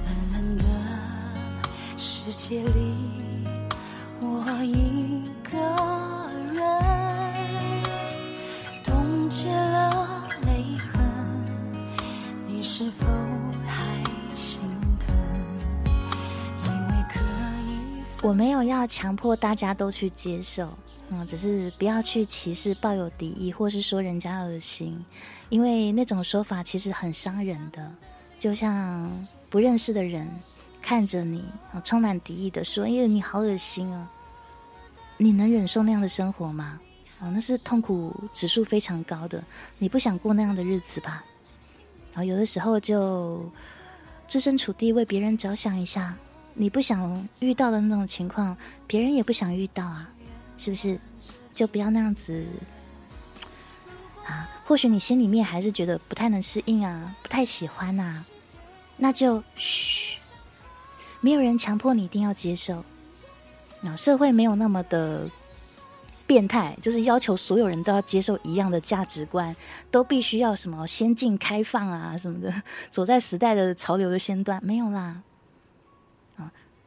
冷冷的世界里，我没有要强迫大家都去接受，嗯，只是不要去歧视、抱有敌意，或是说人家恶心，因为那种说法其实很伤人的。就像不认识的人看着你，啊，充满敌意的说：“哎呀，你好恶心啊！”你能忍受那样的生活吗？哦，那是痛苦指数非常高的，你不想过那样的日子吧？然后有的时候就置身处地为别人着想一下，你不想遇到的那种情况，别人也不想遇到啊，是不是？就不要那样子啊。或许你心里面还是觉得不太能适应啊，不太喜欢啊、那就嘘，没有人强迫你一定要接受。那社会没有那么的变态，就是要求所有人都要接受一样的价值观，都必须要什么先进开放啊什么的，走在时代的潮流的先端，没有啦。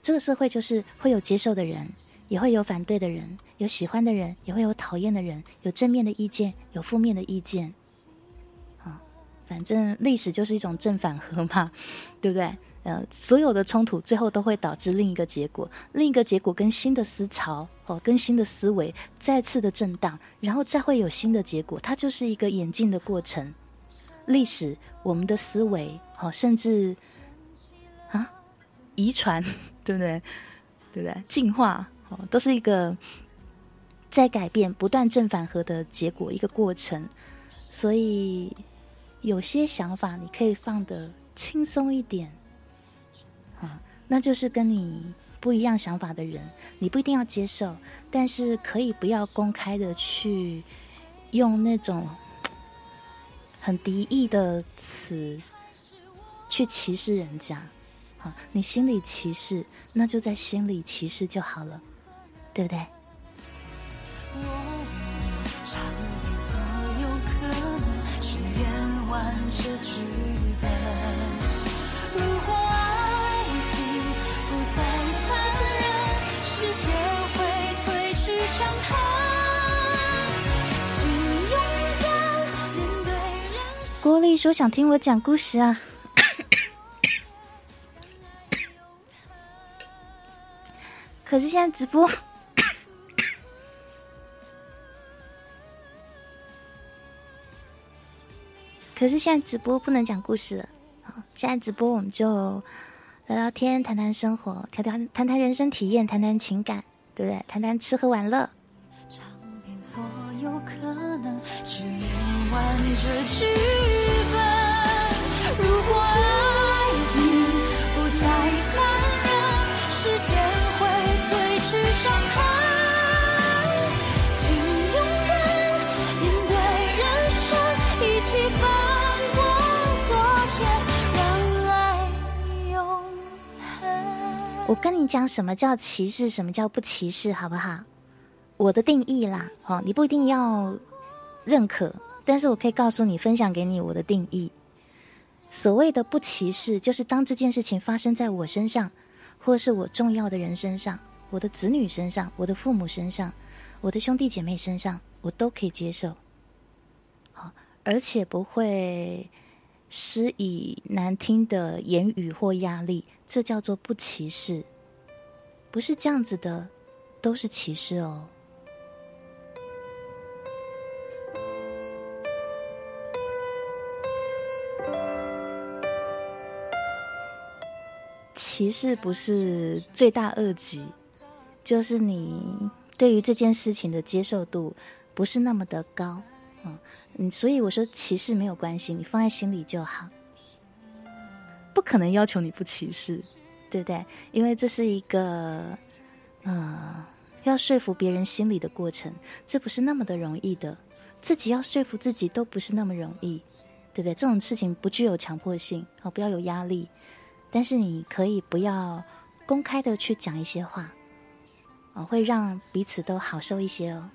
这个社会就是会有接受的人，也会有反对的人，有喜欢的人，也会有讨厌的人，有正面的意见，有负面的意见。啊，反正历史就是一种正反合嘛，对不对？呃，所有的冲突最后都会导致另一个结果，另一个结果跟新的思潮哦，跟新的思维再次的震荡，然后再会有新的结果，它就是一个演进的过程。历史，我们的思维，好、甚至啊，遗传，对不对？对不对？进化，哦，都是一个在改变、不断正反合的结果，一个过程。所以，有些想法你可以放的轻松一点。啊，那就是跟你不一样想法的人，你不一定要接受，但是可以不要公开的去用那种很敌意的词去歧视人家。啊，你心里歧视，那就在心里歧视就好了，对不对？如果爱情不再残忍，世界会褪去伤痕。请勇敢面对人生。郭丽说想听我讲故事啊。可是现在直播，可是现在直播不能讲故事了。现在直播我们就聊聊天，谈谈生活，谈谈谈谈人生体验，谈谈情感，对不对？谈谈吃喝玩乐。所有可能，去演完这剧本。如果我跟你讲什么叫歧视，什么叫不歧视，好不好？我的定义啦，哦，你不一定要认可，但是我可以告诉你，分享给你我的定义。所谓的不歧视，就是当这件事情发生在我身上，或是我重要的人身上，我的子女身上，我的父母身上，我的兄弟姐妹身上，我都可以接受。好，而且不会施以难听的言语或压力，这叫做不歧视。不是这样子的，都是歧视哦。歧视不是罪大恶极，就是你对于这件事情的接受度不是那么的高，嗯，你所以我说歧视没有关系，你放在心里就好。不可能要求你不歧视，对不对？因为这是一个，呃，要说服别人心里的过程，这不是那么的容易的。自己要说服自己都不是那么容易，对不对？这种事情不具有强迫性，哦，不要有压力。但是你可以不要公开的去讲一些话，啊，会让彼此都好受一些哦。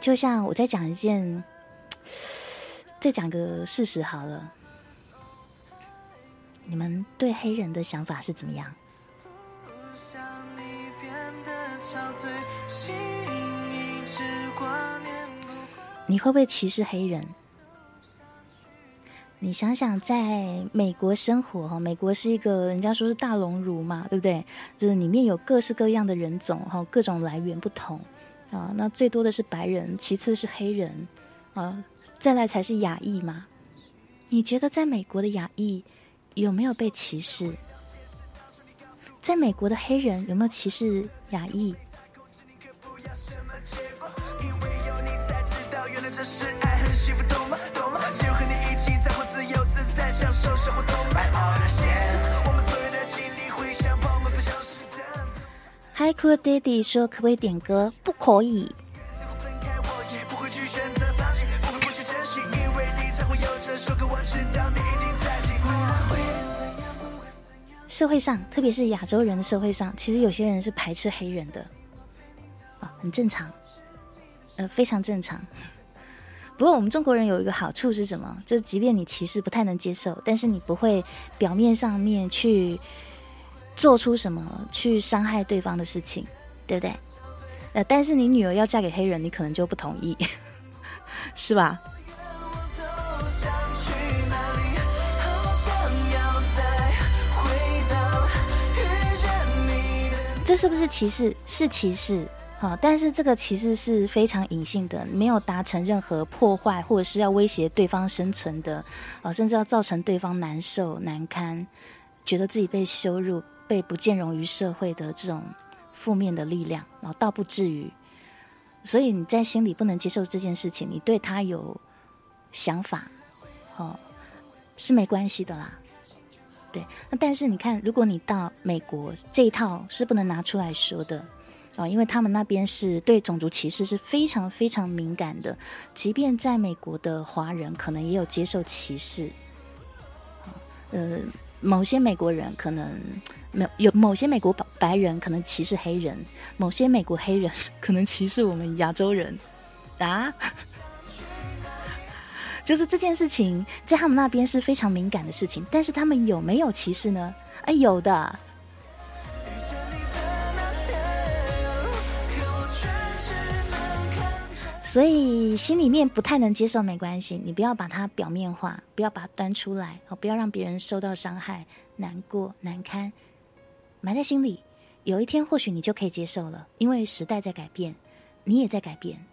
就像我在讲一件，再讲个事实好了。你们对黑人的想法是怎么样？你会不会歧视黑人？你想想，在美国生活哈，美国是一个人家说是大熔炉嘛，对不对？就是里面有各式各样的人种哈，各种来源不同啊。那最多的是白人，其次是黑人啊，再来才是亚裔嘛。你觉得在美国的亚裔有没有被歧视？在美国的黑人有没有歧视亚裔？Hi Cool Daddy 说可不可以点歌？不可以。社会上，特别是亚洲人的社会上，其实有些人是排斥黑人的，啊，很正常，呃，非常正常。不过我们中国人有一个好处是什么？就是即便你歧视不太能接受，但是你不会表面上面去做出什么去伤害对方的事情，对不对？呃，但是你女儿要嫁给黑人，你可能就不同意，是吧？这是不是歧视？是歧视。好，但是这个其实是非常隐性的，没有达成任何破坏或者是要威胁对方生存的，啊，甚至要造成对方难受难堪，觉得自己被羞辱、被不见容于社会的这种负面的力量，然后倒不至于。所以你在心里不能接受这件事情，你对他有想法，哦，是没关系的啦。对，那但是你看，如果你到美国，这一套是不能拿出来说的。啊，因为他们那边是对种族歧视是非常非常敏感的，即便在美国的华人可能也有接受歧视。呃，某些美国人可能没有，某些美国白白人可能歧视黑人，某些美国黑人 可能歧视我们亚洲人啊。就是这件事情在他们那边是非常敏感的事情，但是他们有没有歧视呢？哎，有的。所以心里面不太能接受没关系，你不要把它表面化，不要把它端出来，哦，不要让别人受到伤害、难过、难堪，埋在心里。有一天或许你就可以接受了，因为时代在改变，你也在改变。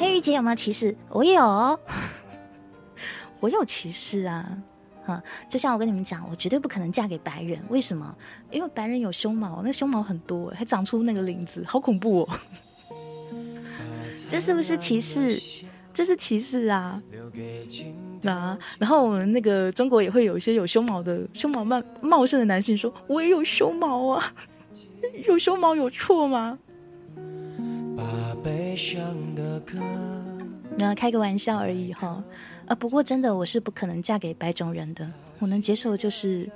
黑玉姐有没有歧视？我有，我有歧视啊。啊，就像我跟你们讲，我绝对不可能嫁给白人。为什么？因为白人有胸毛，那胸毛很多，还长出那个领子，好恐怖哦！这是不是歧视？这是歧视啊！啊，然后我们那个中国也会有一些有胸毛的、胸毛茂茂盛的男性说：“我也有胸毛啊，有胸毛有错吗？”那开个玩笑而已哈。啊，不过真的，我是不可能嫁给白种人的。我能接受就是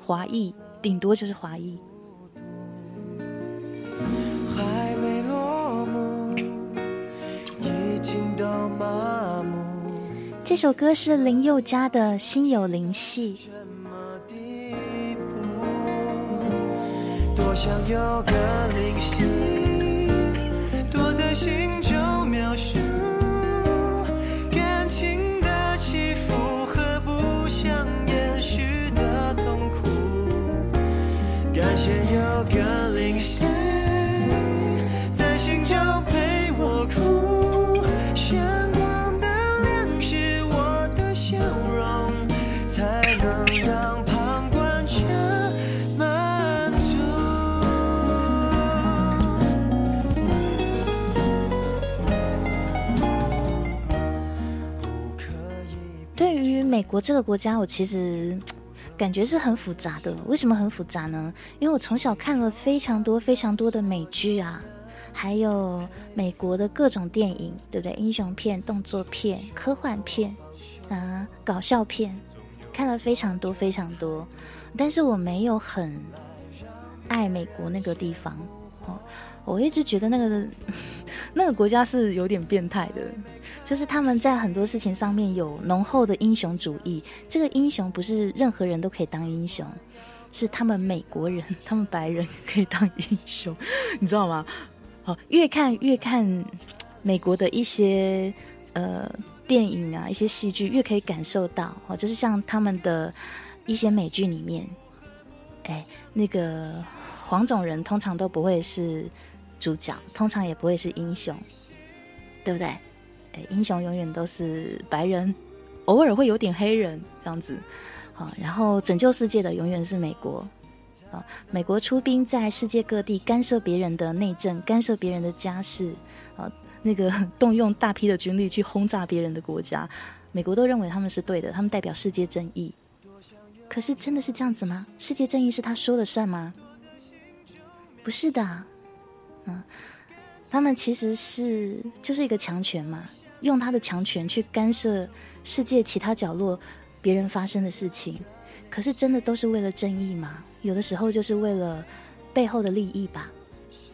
华裔，顶多就是华裔。这首歌是林宥嘉的《心有灵犀》。多想有个灵犀，心中描述感情的。起伏和不想延续的痛苦，感谢有个灵犀美国这个国家，我其实 感觉是很复杂的。为什么很复杂呢？因为我从小看了非常多非常多的美剧啊，还有美国的各种电影，对不对？英雄片、动作片、科幻片啊、搞笑片，看了非常多非常多。但是我没有很爱美国那个地方哦，我一直觉得那个 那个国家是有点变态的。就是他们在很多事情上面有浓厚的英雄主义。这个英雄不是任何人都可以当英雄，是他们美国人、他们白人可以当英雄，你知道吗？哦，越看越看美国的一些呃电影啊、一些戏剧，越可以感受到哦，就是像他们的一些美剧里面，哎，那个黄种人通常都不会是主角，通常也不会是英雄，对不对？英雄永远都是白人，偶尔会有点黑人这样子，好，然后拯救世界的永远是美国，啊，美国出兵在世界各地干涉别人的内政，干涉别人的家事，啊，那个 动用大批的军力去轰炸别人的国家，美国都认为他们是对的，他们代表世界正义。可是真的是这样子吗？世界正义是他说了算吗？不是的，嗯，他们其实是就是一个强权嘛。用他的强权去干涉世界其他角落别人发生的事情，可是真的都是为了正义吗？有的时候就是为了背后的利益吧，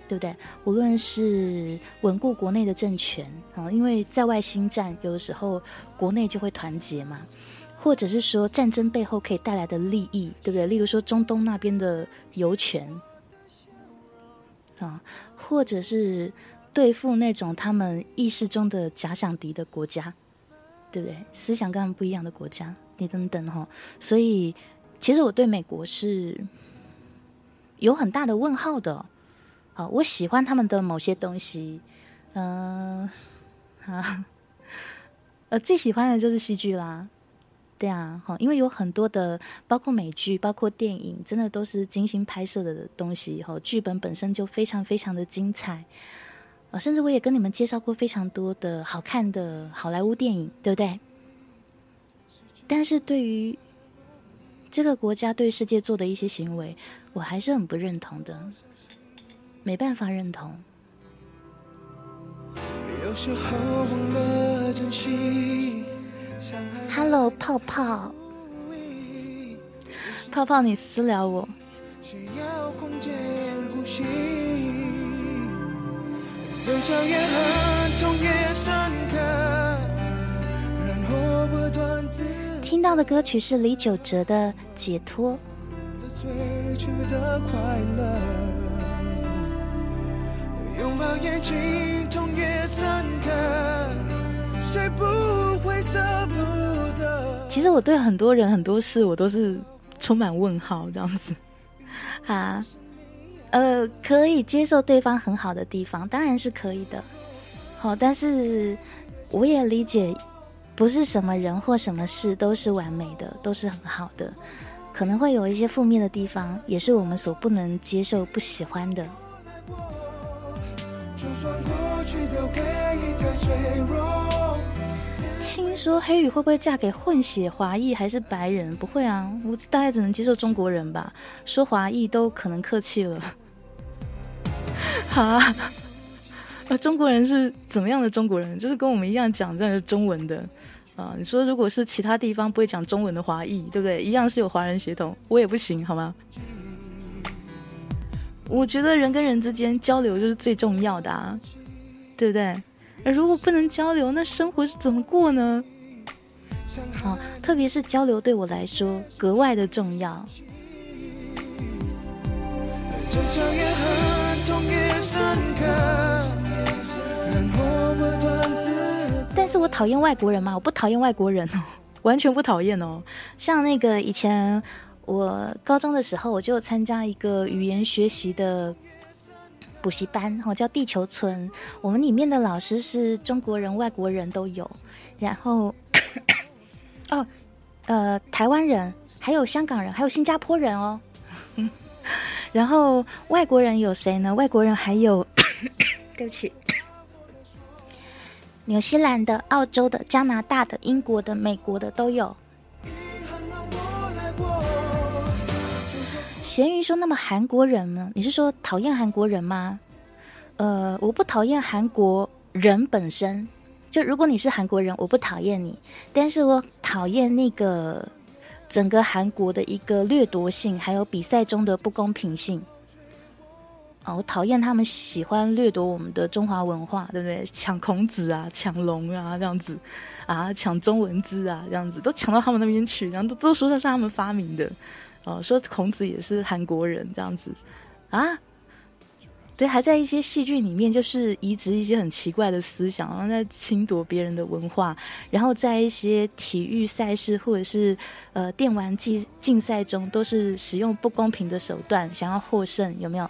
对不对？无论是稳固国内的政权啊，因为在外兴战，有的时候国内就会团结嘛，或者是说战争背后可以带来的利益，对不对？例如说中东那边的油权啊，或者是。对付那种他们意识中的假想敌的国家，对不对？思想跟他们不一样的国家，你等等哈。所以，其实我对美国是有很大的问号的。好，我喜欢他们的某些东西，嗯，啊，呃，最喜欢的就是戏剧啦。对啊，好，因为有很多的，包括美剧，包括电影，真的都是精心拍摄的东西。哈，剧本本身就非常非常的精彩。啊，甚至我也跟你们介绍过非常多的好看的好莱坞电影，对不对？但是对于这个国家对世界做的一些行为，我还是很不认同的，没办法认同。Hello，泡泡，泡泡，你私聊我。听到的歌曲是李玖哲的《解脱》。其实我对很多人很多事，我都是充满问号这样子啊。呃，可以接受对方很好的地方，当然是可以的。好，但是我也理解，不是什么人或什么事都是完美的，都是很好的，可能会有一些负面的地方，也是我们所不能接受、不喜欢的。听说黑羽会不会嫁给混血华裔还是白人？不会啊，我大概只能接受中国人吧。说华裔都可能客气了。哈，呃，中国人是怎么样的中国人？就是跟我们一样讲这样的中文的啊。你说如果是其他地方不会讲中文的华裔，对不对？一样是有华人血统，我也不行，好吗？我觉得人跟人之间交流就是最重要的啊，对不对？如果不能交流，那生活是怎么过呢？好，特别是交流对我来说格外的重要。但是我讨厌外国人吗？我不讨厌外国人哦，完全不讨厌哦。像那个以前我高中的时候，我就参加一个语言学习的补习班，哦，叫地球村。我们里面的老师是中国人、外国人都有，然后 哦，呃，台湾人，还有香港人，还有新加坡人哦。然后外国人有谁呢？外国人还有 对不起纽西兰的澳洲的加拿大的英国的美国的都有。咸鱼说那么韩国人呢？你是说讨厌韩国人吗？呃我不讨厌韩国人本身。就如果你是韩国人我不讨厌你。但是我讨厌那个整个韩国的一个掠夺性，还有比赛中的不公平性。哦，我讨厌他们喜欢掠夺我们的中华文化，对不对？抢孔子啊，抢龙啊，这样子啊，抢中文字啊，这样子都抢到他们那边去，然后都都说他是他们发明的。”哦，说孔子也是韩国人这样子啊？对，还在一些戏剧里面，就是移植一些很奇怪的思想，然后在侵夺别人的文化，然后在一些体育赛事或者是呃电玩竞竞赛中，都是使用不公平的手段想要获胜，有没有？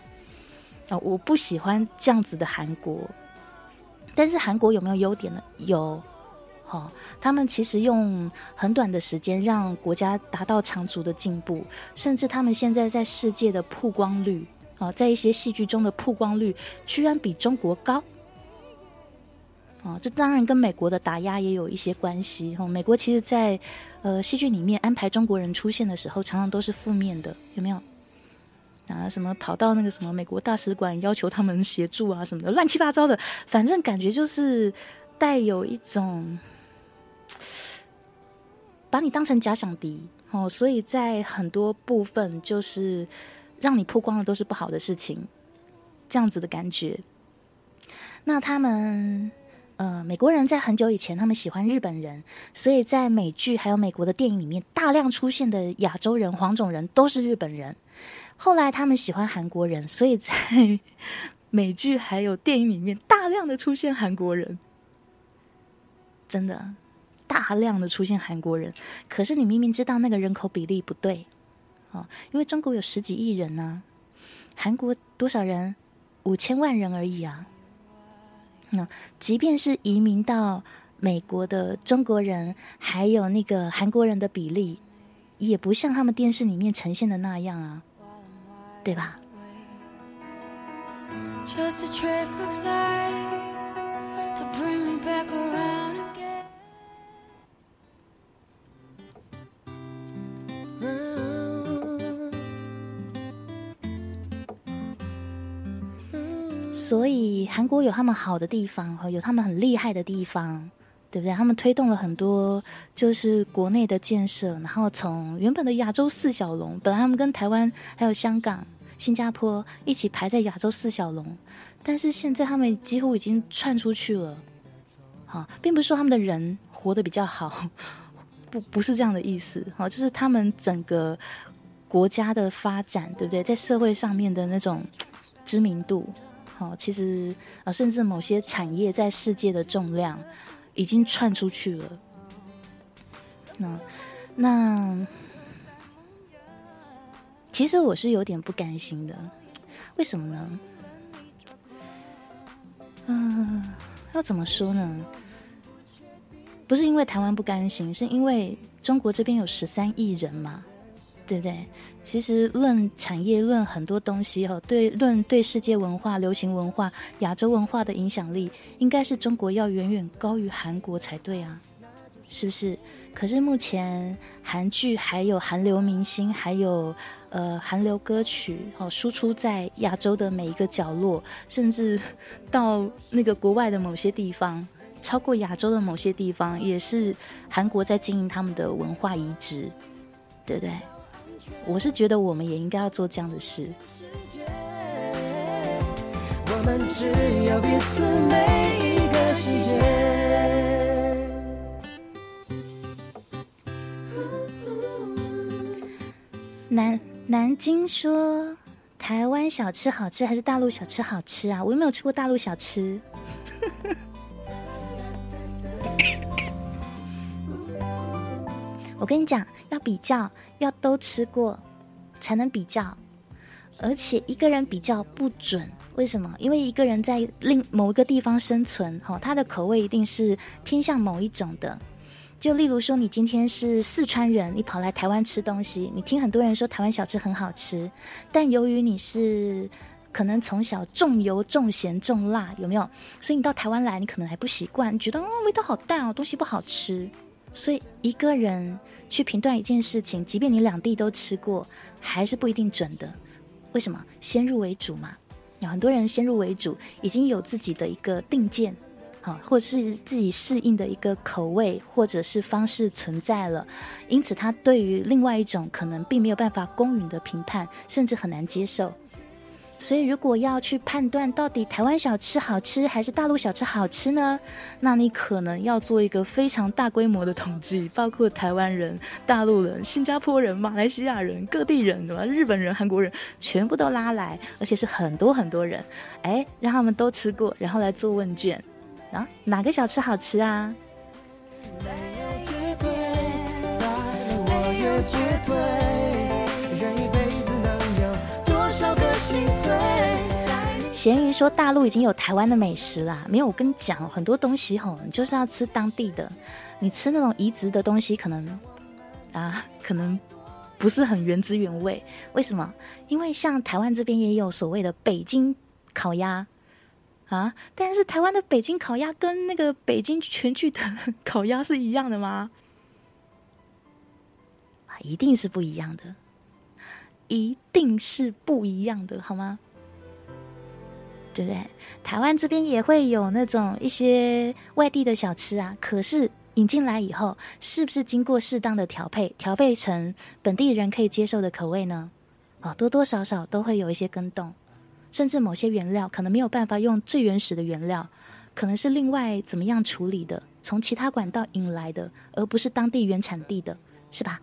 啊，我不喜欢这样子的韩国，但是韩国有没有优点呢？有。哦，他们其实用很短的时间让国家达到长足的进步，甚至他们现在在世界的曝光率，啊，在一些戏剧中的曝光率居然比中国高。啊，这当然跟美国的打压也有一些关系。哈，美国其实，在呃戏剧里面安排中国人出现的时候，常常都是负面的，有没有？啊，什么跑到那个什么美国大使馆要求他们协助啊，什么的，乱七八糟的，反正感觉就是带有一种。把你当成假想敌哦，所以在很多部分就是让你曝光的都是不好的事情，这样子的感觉。那他们呃，美国人在很久以前他们喜欢日本人，所以在美剧还有美国的电影里面大量出现的亚洲人黄种人都是日本人。后来他们喜欢韩国人，所以在美剧还有电影里面大量的出现韩国人，真的。大量的出现韩国人，可是你明明知道那个人口比例不对，哦，因为中国有十几亿人呢，韩国多少人？五千万人而已啊。那即便是移民到美国的中国人，还有那个韩国人的比例，也不像他们电视里面呈现的那样啊，对吧？所以韩国有他们好的地方，有他们很厉害的地方，对不对？他们推动了很多就是国内的建设，然后从原本的亚洲四小龙，本来他们跟台湾还有香港、新加坡一起排在亚洲四小龙，但是现在他们几乎已经窜出去了。好，并不是说他们的人活得比较好，不不是这样的意思。好，就是他们整个国家的发展，对不对？在社会上面的那种知名度。哦，其实啊，甚至某些产业在世界的重量已经窜出去了。那那，其实我是有点不甘心的。为什么呢？嗯，要怎么说呢？不是因为台湾不甘心，是因为中国这边有十三亿人嘛。对不对？其实论产业，论很多东西哈，对论对世界文化、流行文化、亚洲文化的影响力，应该是中国要远远高于韩国才对啊，是不是？可是目前韩剧还有韩流明星，还有呃韩流歌曲哦，输出在亚洲的每一个角落，甚至到那个国外的某些地方，超过亚洲的某些地方，也是韩国在经营他们的文化移植，对不对？我是觉得我们也应该要做这样的事。南南京说台湾小吃好吃还是大陆小吃好吃啊？我又没有吃过大陆小吃。我跟你讲，要比较，要都吃过才能比较，而且一个人比较不准。为什么？因为一个人在另某一个地方生存，哈，他的口味一定是偏向某一种的。就例如说，你今天是四川人，你跑来台湾吃东西，你听很多人说台湾小吃很好吃，但由于你是可能从小重油、重咸、重辣，有没有？所以你到台湾来，你可能还不习惯，觉得哦味道好淡哦，东西不好吃。所以一个人去评断一件事情，即便你两地都吃过，还是不一定准的。为什么？先入为主嘛。有很多人先入为主，已经有自己的一个定见，好，或是自己适应的一个口味或者是方式存在了，因此他对于另外一种可能并没有办法公允的评判，甚至很难接受。所以，如果要去判断到底台湾小吃好吃还是大陆小吃好吃呢？那你可能要做一个非常大规模的统计，包括台湾人、大陆人、新加坡人、马来西亚人、各地人，对吧？日本人、韩国人，全部都拉来，而且是很多很多人，哎，让他们都吃过，然后来做问卷啊，哪个小吃好吃啊？没有绝对，在我也绝对咸鱼说大陆已经有台湾的美食啦，没有我跟你讲，很多东西吼，你就是要吃当地的，你吃那种移植的东西，可能啊，可能不是很原汁原味。为什么？因为像台湾这边也有所谓的北京烤鸭啊，但是台湾的北京烤鸭跟那个北京全聚德烤鸭是一样的吗？啊，一定是不一样的，一定是不一样的，好吗？对不对？台湾这边也会有那种一些外地的小吃啊，可是引进来以后，是不是经过适当的调配，调配成本地人可以接受的口味呢？哦，多多少少都会有一些更动，甚至某些原料可能没有办法用最原始的原料，可能是另外怎么样处理的，从其他管道引来的，而不是当地原产地的，是吧？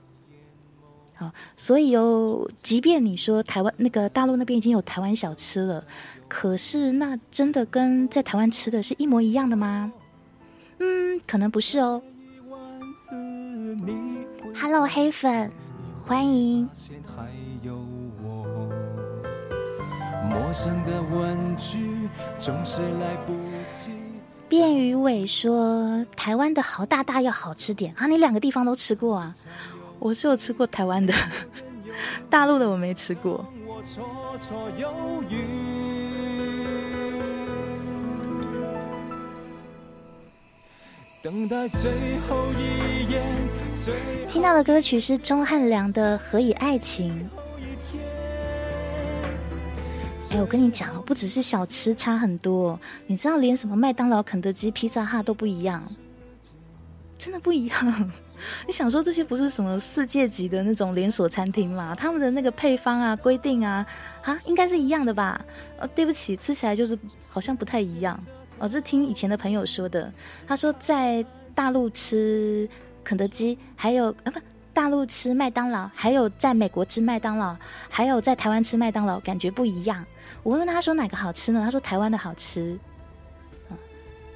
好，所以哦，即便你说台湾那个大陆那边已经有台湾小吃了。可是，那真的跟在台湾吃的是一模一样的吗？嗯，可能不是哦。Hello，黑粉，欢迎。便于伟说：“台湾的豪大大要好吃点啊！你两个地方都吃过啊？我只有吃过台湾的，大陆的我没吃过。”等待最后一眼，最听到的歌曲是钟汉良的《何以爱情》。哎，我跟你讲不只是小吃差很多，你知道连什么麦当劳、肯德基、披萨哈都不一样，真的不一样。你想说这些不是什么世界级的那种连锁餐厅吗？他们的那个配方啊、规定啊，啊，应该是一样的吧？呃，对不起，吃起来就是好像不太一样。我是听以前的朋友说的，他说在大陆吃肯德基，还有啊不，大陆吃麦当劳，还有在美国吃麦当劳，还有在台湾吃麦当劳，感觉不一样。我问他说哪个好吃呢？他说台湾的好吃。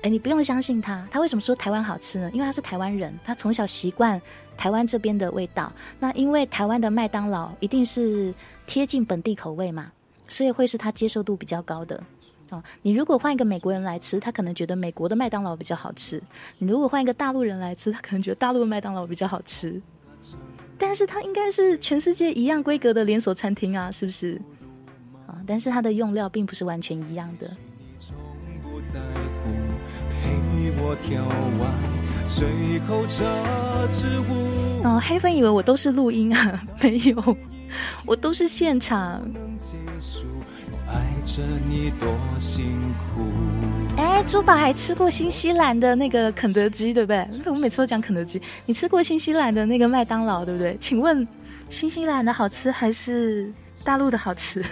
哎，你不用相信他，他为什么说台湾好吃呢？因为他是台湾人，他从小习惯台湾这边的味道。那因为台湾的麦当劳一定是贴近本地口味嘛，所以会是他接受度比较高的。哦，你如果换一个美国人来吃，他可能觉得美国的麦当劳比较好吃；你如果换一个大陆人来吃，他可能觉得大陆的麦当劳比较好吃。但是它应该是全世界一样规格的连锁餐厅啊，是不是？啊，但是它的用料并不是完全一样的。哦，黑粉以为我都是录音啊，没有，我都是现场。哎，珠宝还吃过新西兰的那个肯德基，对不对？我每次都讲肯德基，你吃过新西兰的那个麦当劳，对不对？请问，新西兰的好吃还是大陆的好吃？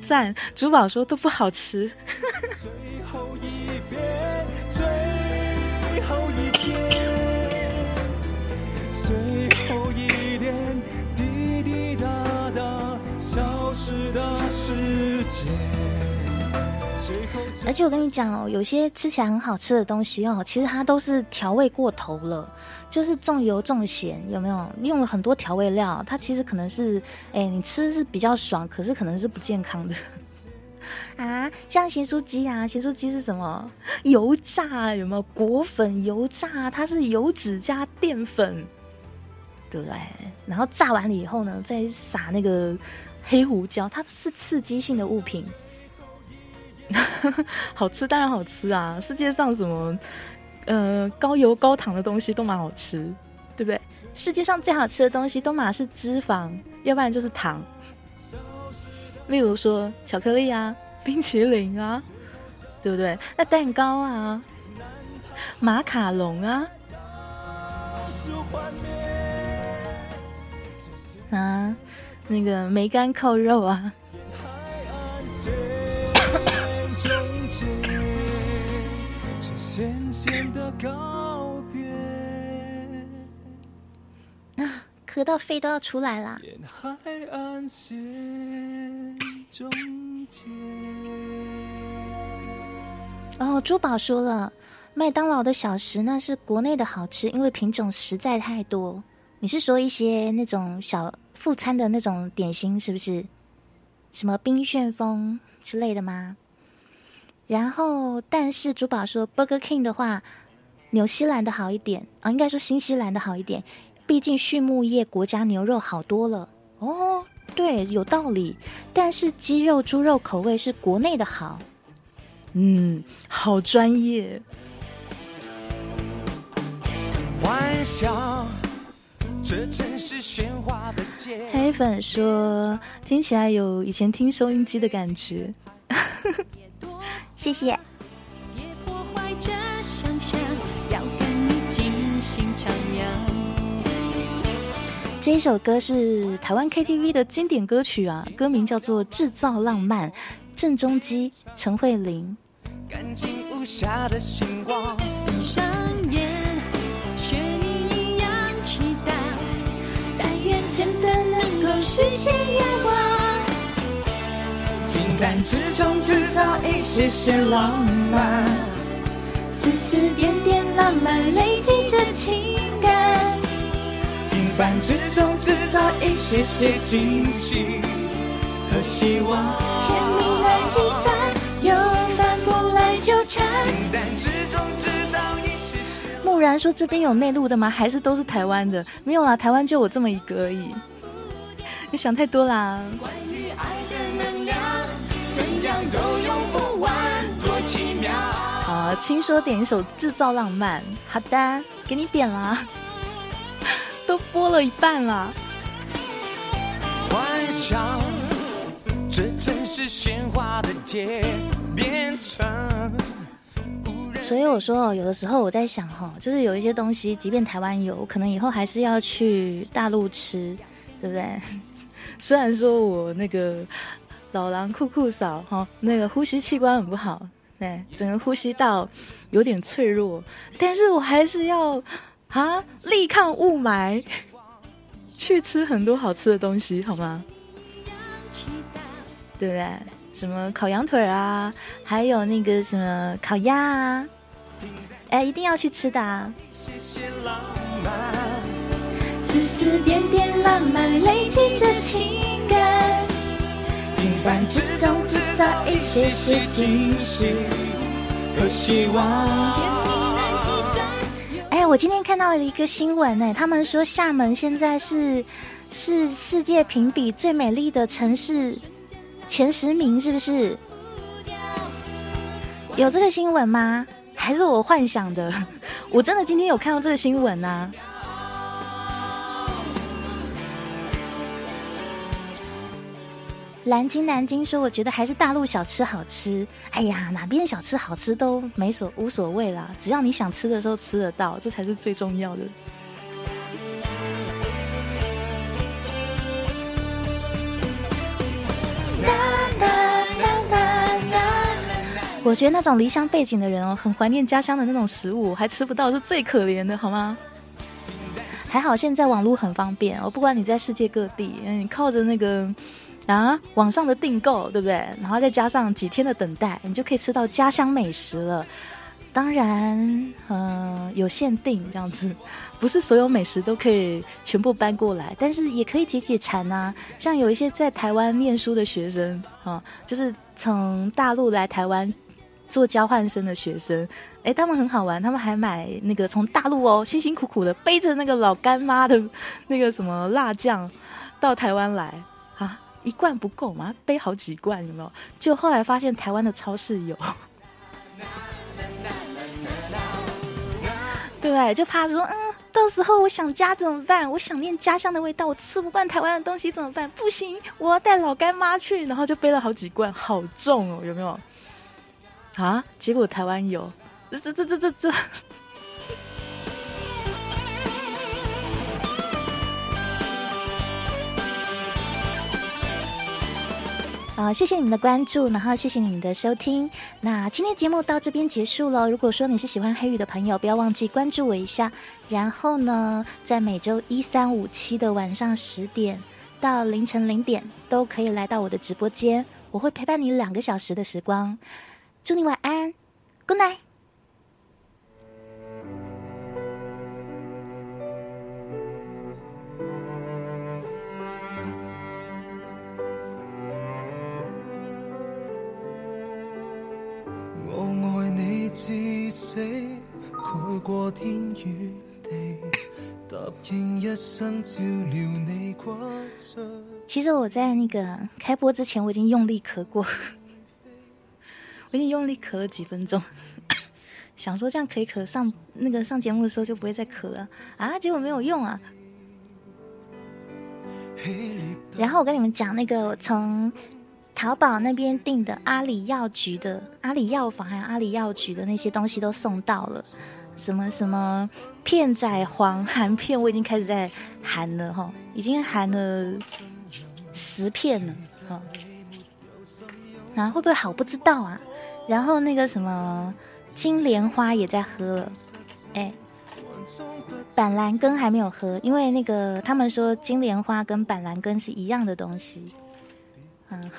赞，珠宝说都不好吃。最后一点滴滴答答消失的时间而且我跟你讲哦，有些吃起来很好吃的东西哦，其实它都是调味过头了，就是重油重咸，有没有？用了很多调味料，它其实可能是，哎，你吃是比较爽，可是可能是不健康的啊。像咸酥鸡啊，咸酥鸡是什么？油炸有没有？果粉油炸，它是油脂加淀粉，对不对？然后炸完了以后呢，再撒那个。黑胡椒，它是刺激性的物品，好吃当然好吃啊！世界上什么呃高油高糖的东西都蛮好吃，对不对？世界上最好吃的东西都嘛是脂肪，要不然就是糖。例如说巧克力啊、冰淇淋啊，对不对？那蛋糕啊、马卡龙啊，啊，那个梅干扣肉啊。咳到肺都要出来啦！哦，珠宝说了，麦当劳的小食那是国内的好吃，因为品种实在太多。你是说一些那种小副餐的那种点心，是不是？什么冰旋风之类的吗？然后，但是珠宝说，Burger King 的话，纽西兰的好一点啊，应该说新西兰的好一点，毕竟畜牧业国家牛肉好多了哦。对，有道理。但是鸡肉、猪肉口味是国内的好。嗯，好专业。黑粉说，听起来有以前听收音机的感觉。谢谢。这一首歌是台湾 KTV 的经典歌曲啊，歌名叫做《制造浪漫》，郑中基、陈慧琳。闭上眼，真的能够实现愿望。平淡之中制造一些些浪漫，丝丝点点浪漫累积着情感。平凡之中制造一些些惊喜和希望。甜蜜难计算，又反不来纠缠。平淡之中制造些。木然说：“这边有内陆的吗？还是都是台湾的？没有啦，台湾就我这么一个而已。你想太多啦。”关于爱的能量。怎样都用不完，多奇妙！好，轻说点一首《制造浪漫》。好的，给你点啦，都播了一半了。幻想，这真是鲜花的街变成。所以我说，有的时候我在想，哈，就是有一些东西，即便台湾有，可能以后还是要去大陆吃，对不对？虽然说我那个。老狼酷酷嫂哈，那个呼吸器官很不好，对，整个呼吸道有点脆弱，但是我还是要啊，力抗雾霾，去吃很多好吃的东西，好吗？对不对？什么烤羊腿啊，还有那个什么烤鸭啊，哎，一定要去吃的。啊。丝丝点点浪漫累积着情感。平凡之中制造一些些惊喜和希望。哎，我今天看到了一个新闻呢，他们说厦门现在是是世界评比最美丽的城市前十名，是不是？有这个新闻吗？还是我幻想的？我真的今天有看到这个新闻啊。南京，南京说：“我觉得还是大陆小吃好吃。哎呀，哪边小吃好吃都没所无所谓啦，只要你想吃的时候吃得到，这才是最重要的。”我觉得那种离乡背景的人哦，很怀念家乡的那种食物，还吃不到是最可怜的，好吗？还好现在网络很方便，哦不管你在世界各地，嗯，靠着那个。啊，网上的订购对不对？然后再加上几天的等待，你就可以吃到家乡美食了。当然，嗯，有限定这样子，不是所有美食都可以全部搬过来，但是也可以解解馋啊。像有一些在台湾念书的学生啊，就是从大陆来台湾做交换生的学生，哎，他们很好玩，他们还买那个从大陆哦，辛辛苦苦的背着那个老干妈的那个什么辣酱到台湾来啊。一罐不够嘛，背好几罐有没有？就后来发现台湾的超市有，对？就怕说，嗯，到时候我想家怎么办？我想念家乡的味道，我吃不惯台湾的东西怎么办？不行，我要带老干妈去，然后就背了好几罐，好重哦，有没有？啊！结果台湾有，这这这这这。啊，谢谢你们的关注，然后谢谢你们的收听。那今天节目到这边结束了。如果说你是喜欢黑雨的朋友，不要忘记关注我一下。然后呢，在每周一、三、五、七的晚上十点到凌晨零点，都可以来到我的直播间，我会陪伴你两个小时的时光。祝你晚安，Good night。我爱你至死，盖过天与地，答应一生照料你骨髓。其实我在那个开播之前，我已经用力咳过，我用力咳了几分钟，想说这样可以咳上那个上节目的时候就不会再咳了啊，结果没有用啊。然后我跟你们讲，那个从淘宝那边订的阿里药局的阿里药房还有阿里药局的那些东西都送到了，什么什么片仔癀含片，我已经开始在含了哈，已经含了十片了哈。那会不会好不知道啊？然后那个什么金莲花也在喝了，哎。板蓝根还没有喝，因为那个他们说金莲花跟板蓝根是一样的东西，嗯，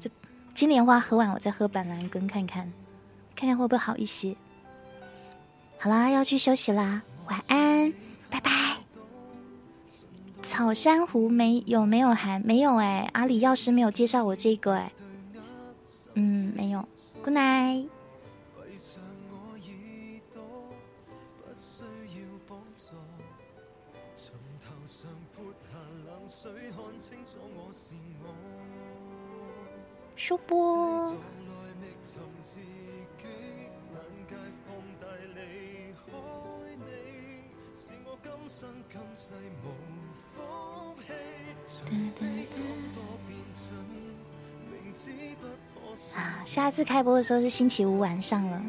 这金莲花喝完，我再喝板蓝根看看，看看会不会好一些。好啦，要去休息啦，晚安，拜拜。草珊瑚没有没有含没有哎，阿里药师没有介绍我这个哎，嗯，没有，Good night。收播。啊，下次开播的时候是星期五晚上了，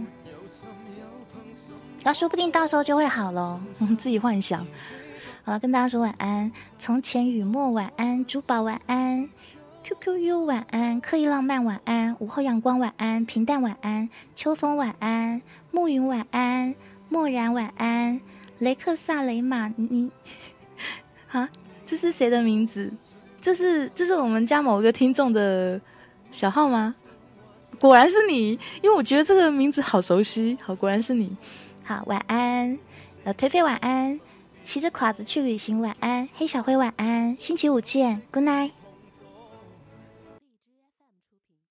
那说不定到时候就会好了，自己幻想。好了，跟大家说晚安。从前雨墨晚安，珠宝晚安。QQU 晚安，刻意浪漫晚安，午后阳光晚安，平淡晚安，秋风晚安，暮云晚安，漠然晚安，雷克萨雷马尼 啊，这是谁的名字？这是这是我们家某个听众的小号吗？果然是你，因为我觉得这个名字好熟悉。好，果然是你。好，晚安，呃，颓废晚安，骑着垮子去旅行晚安，黑小灰晚安，星期五见，Good night。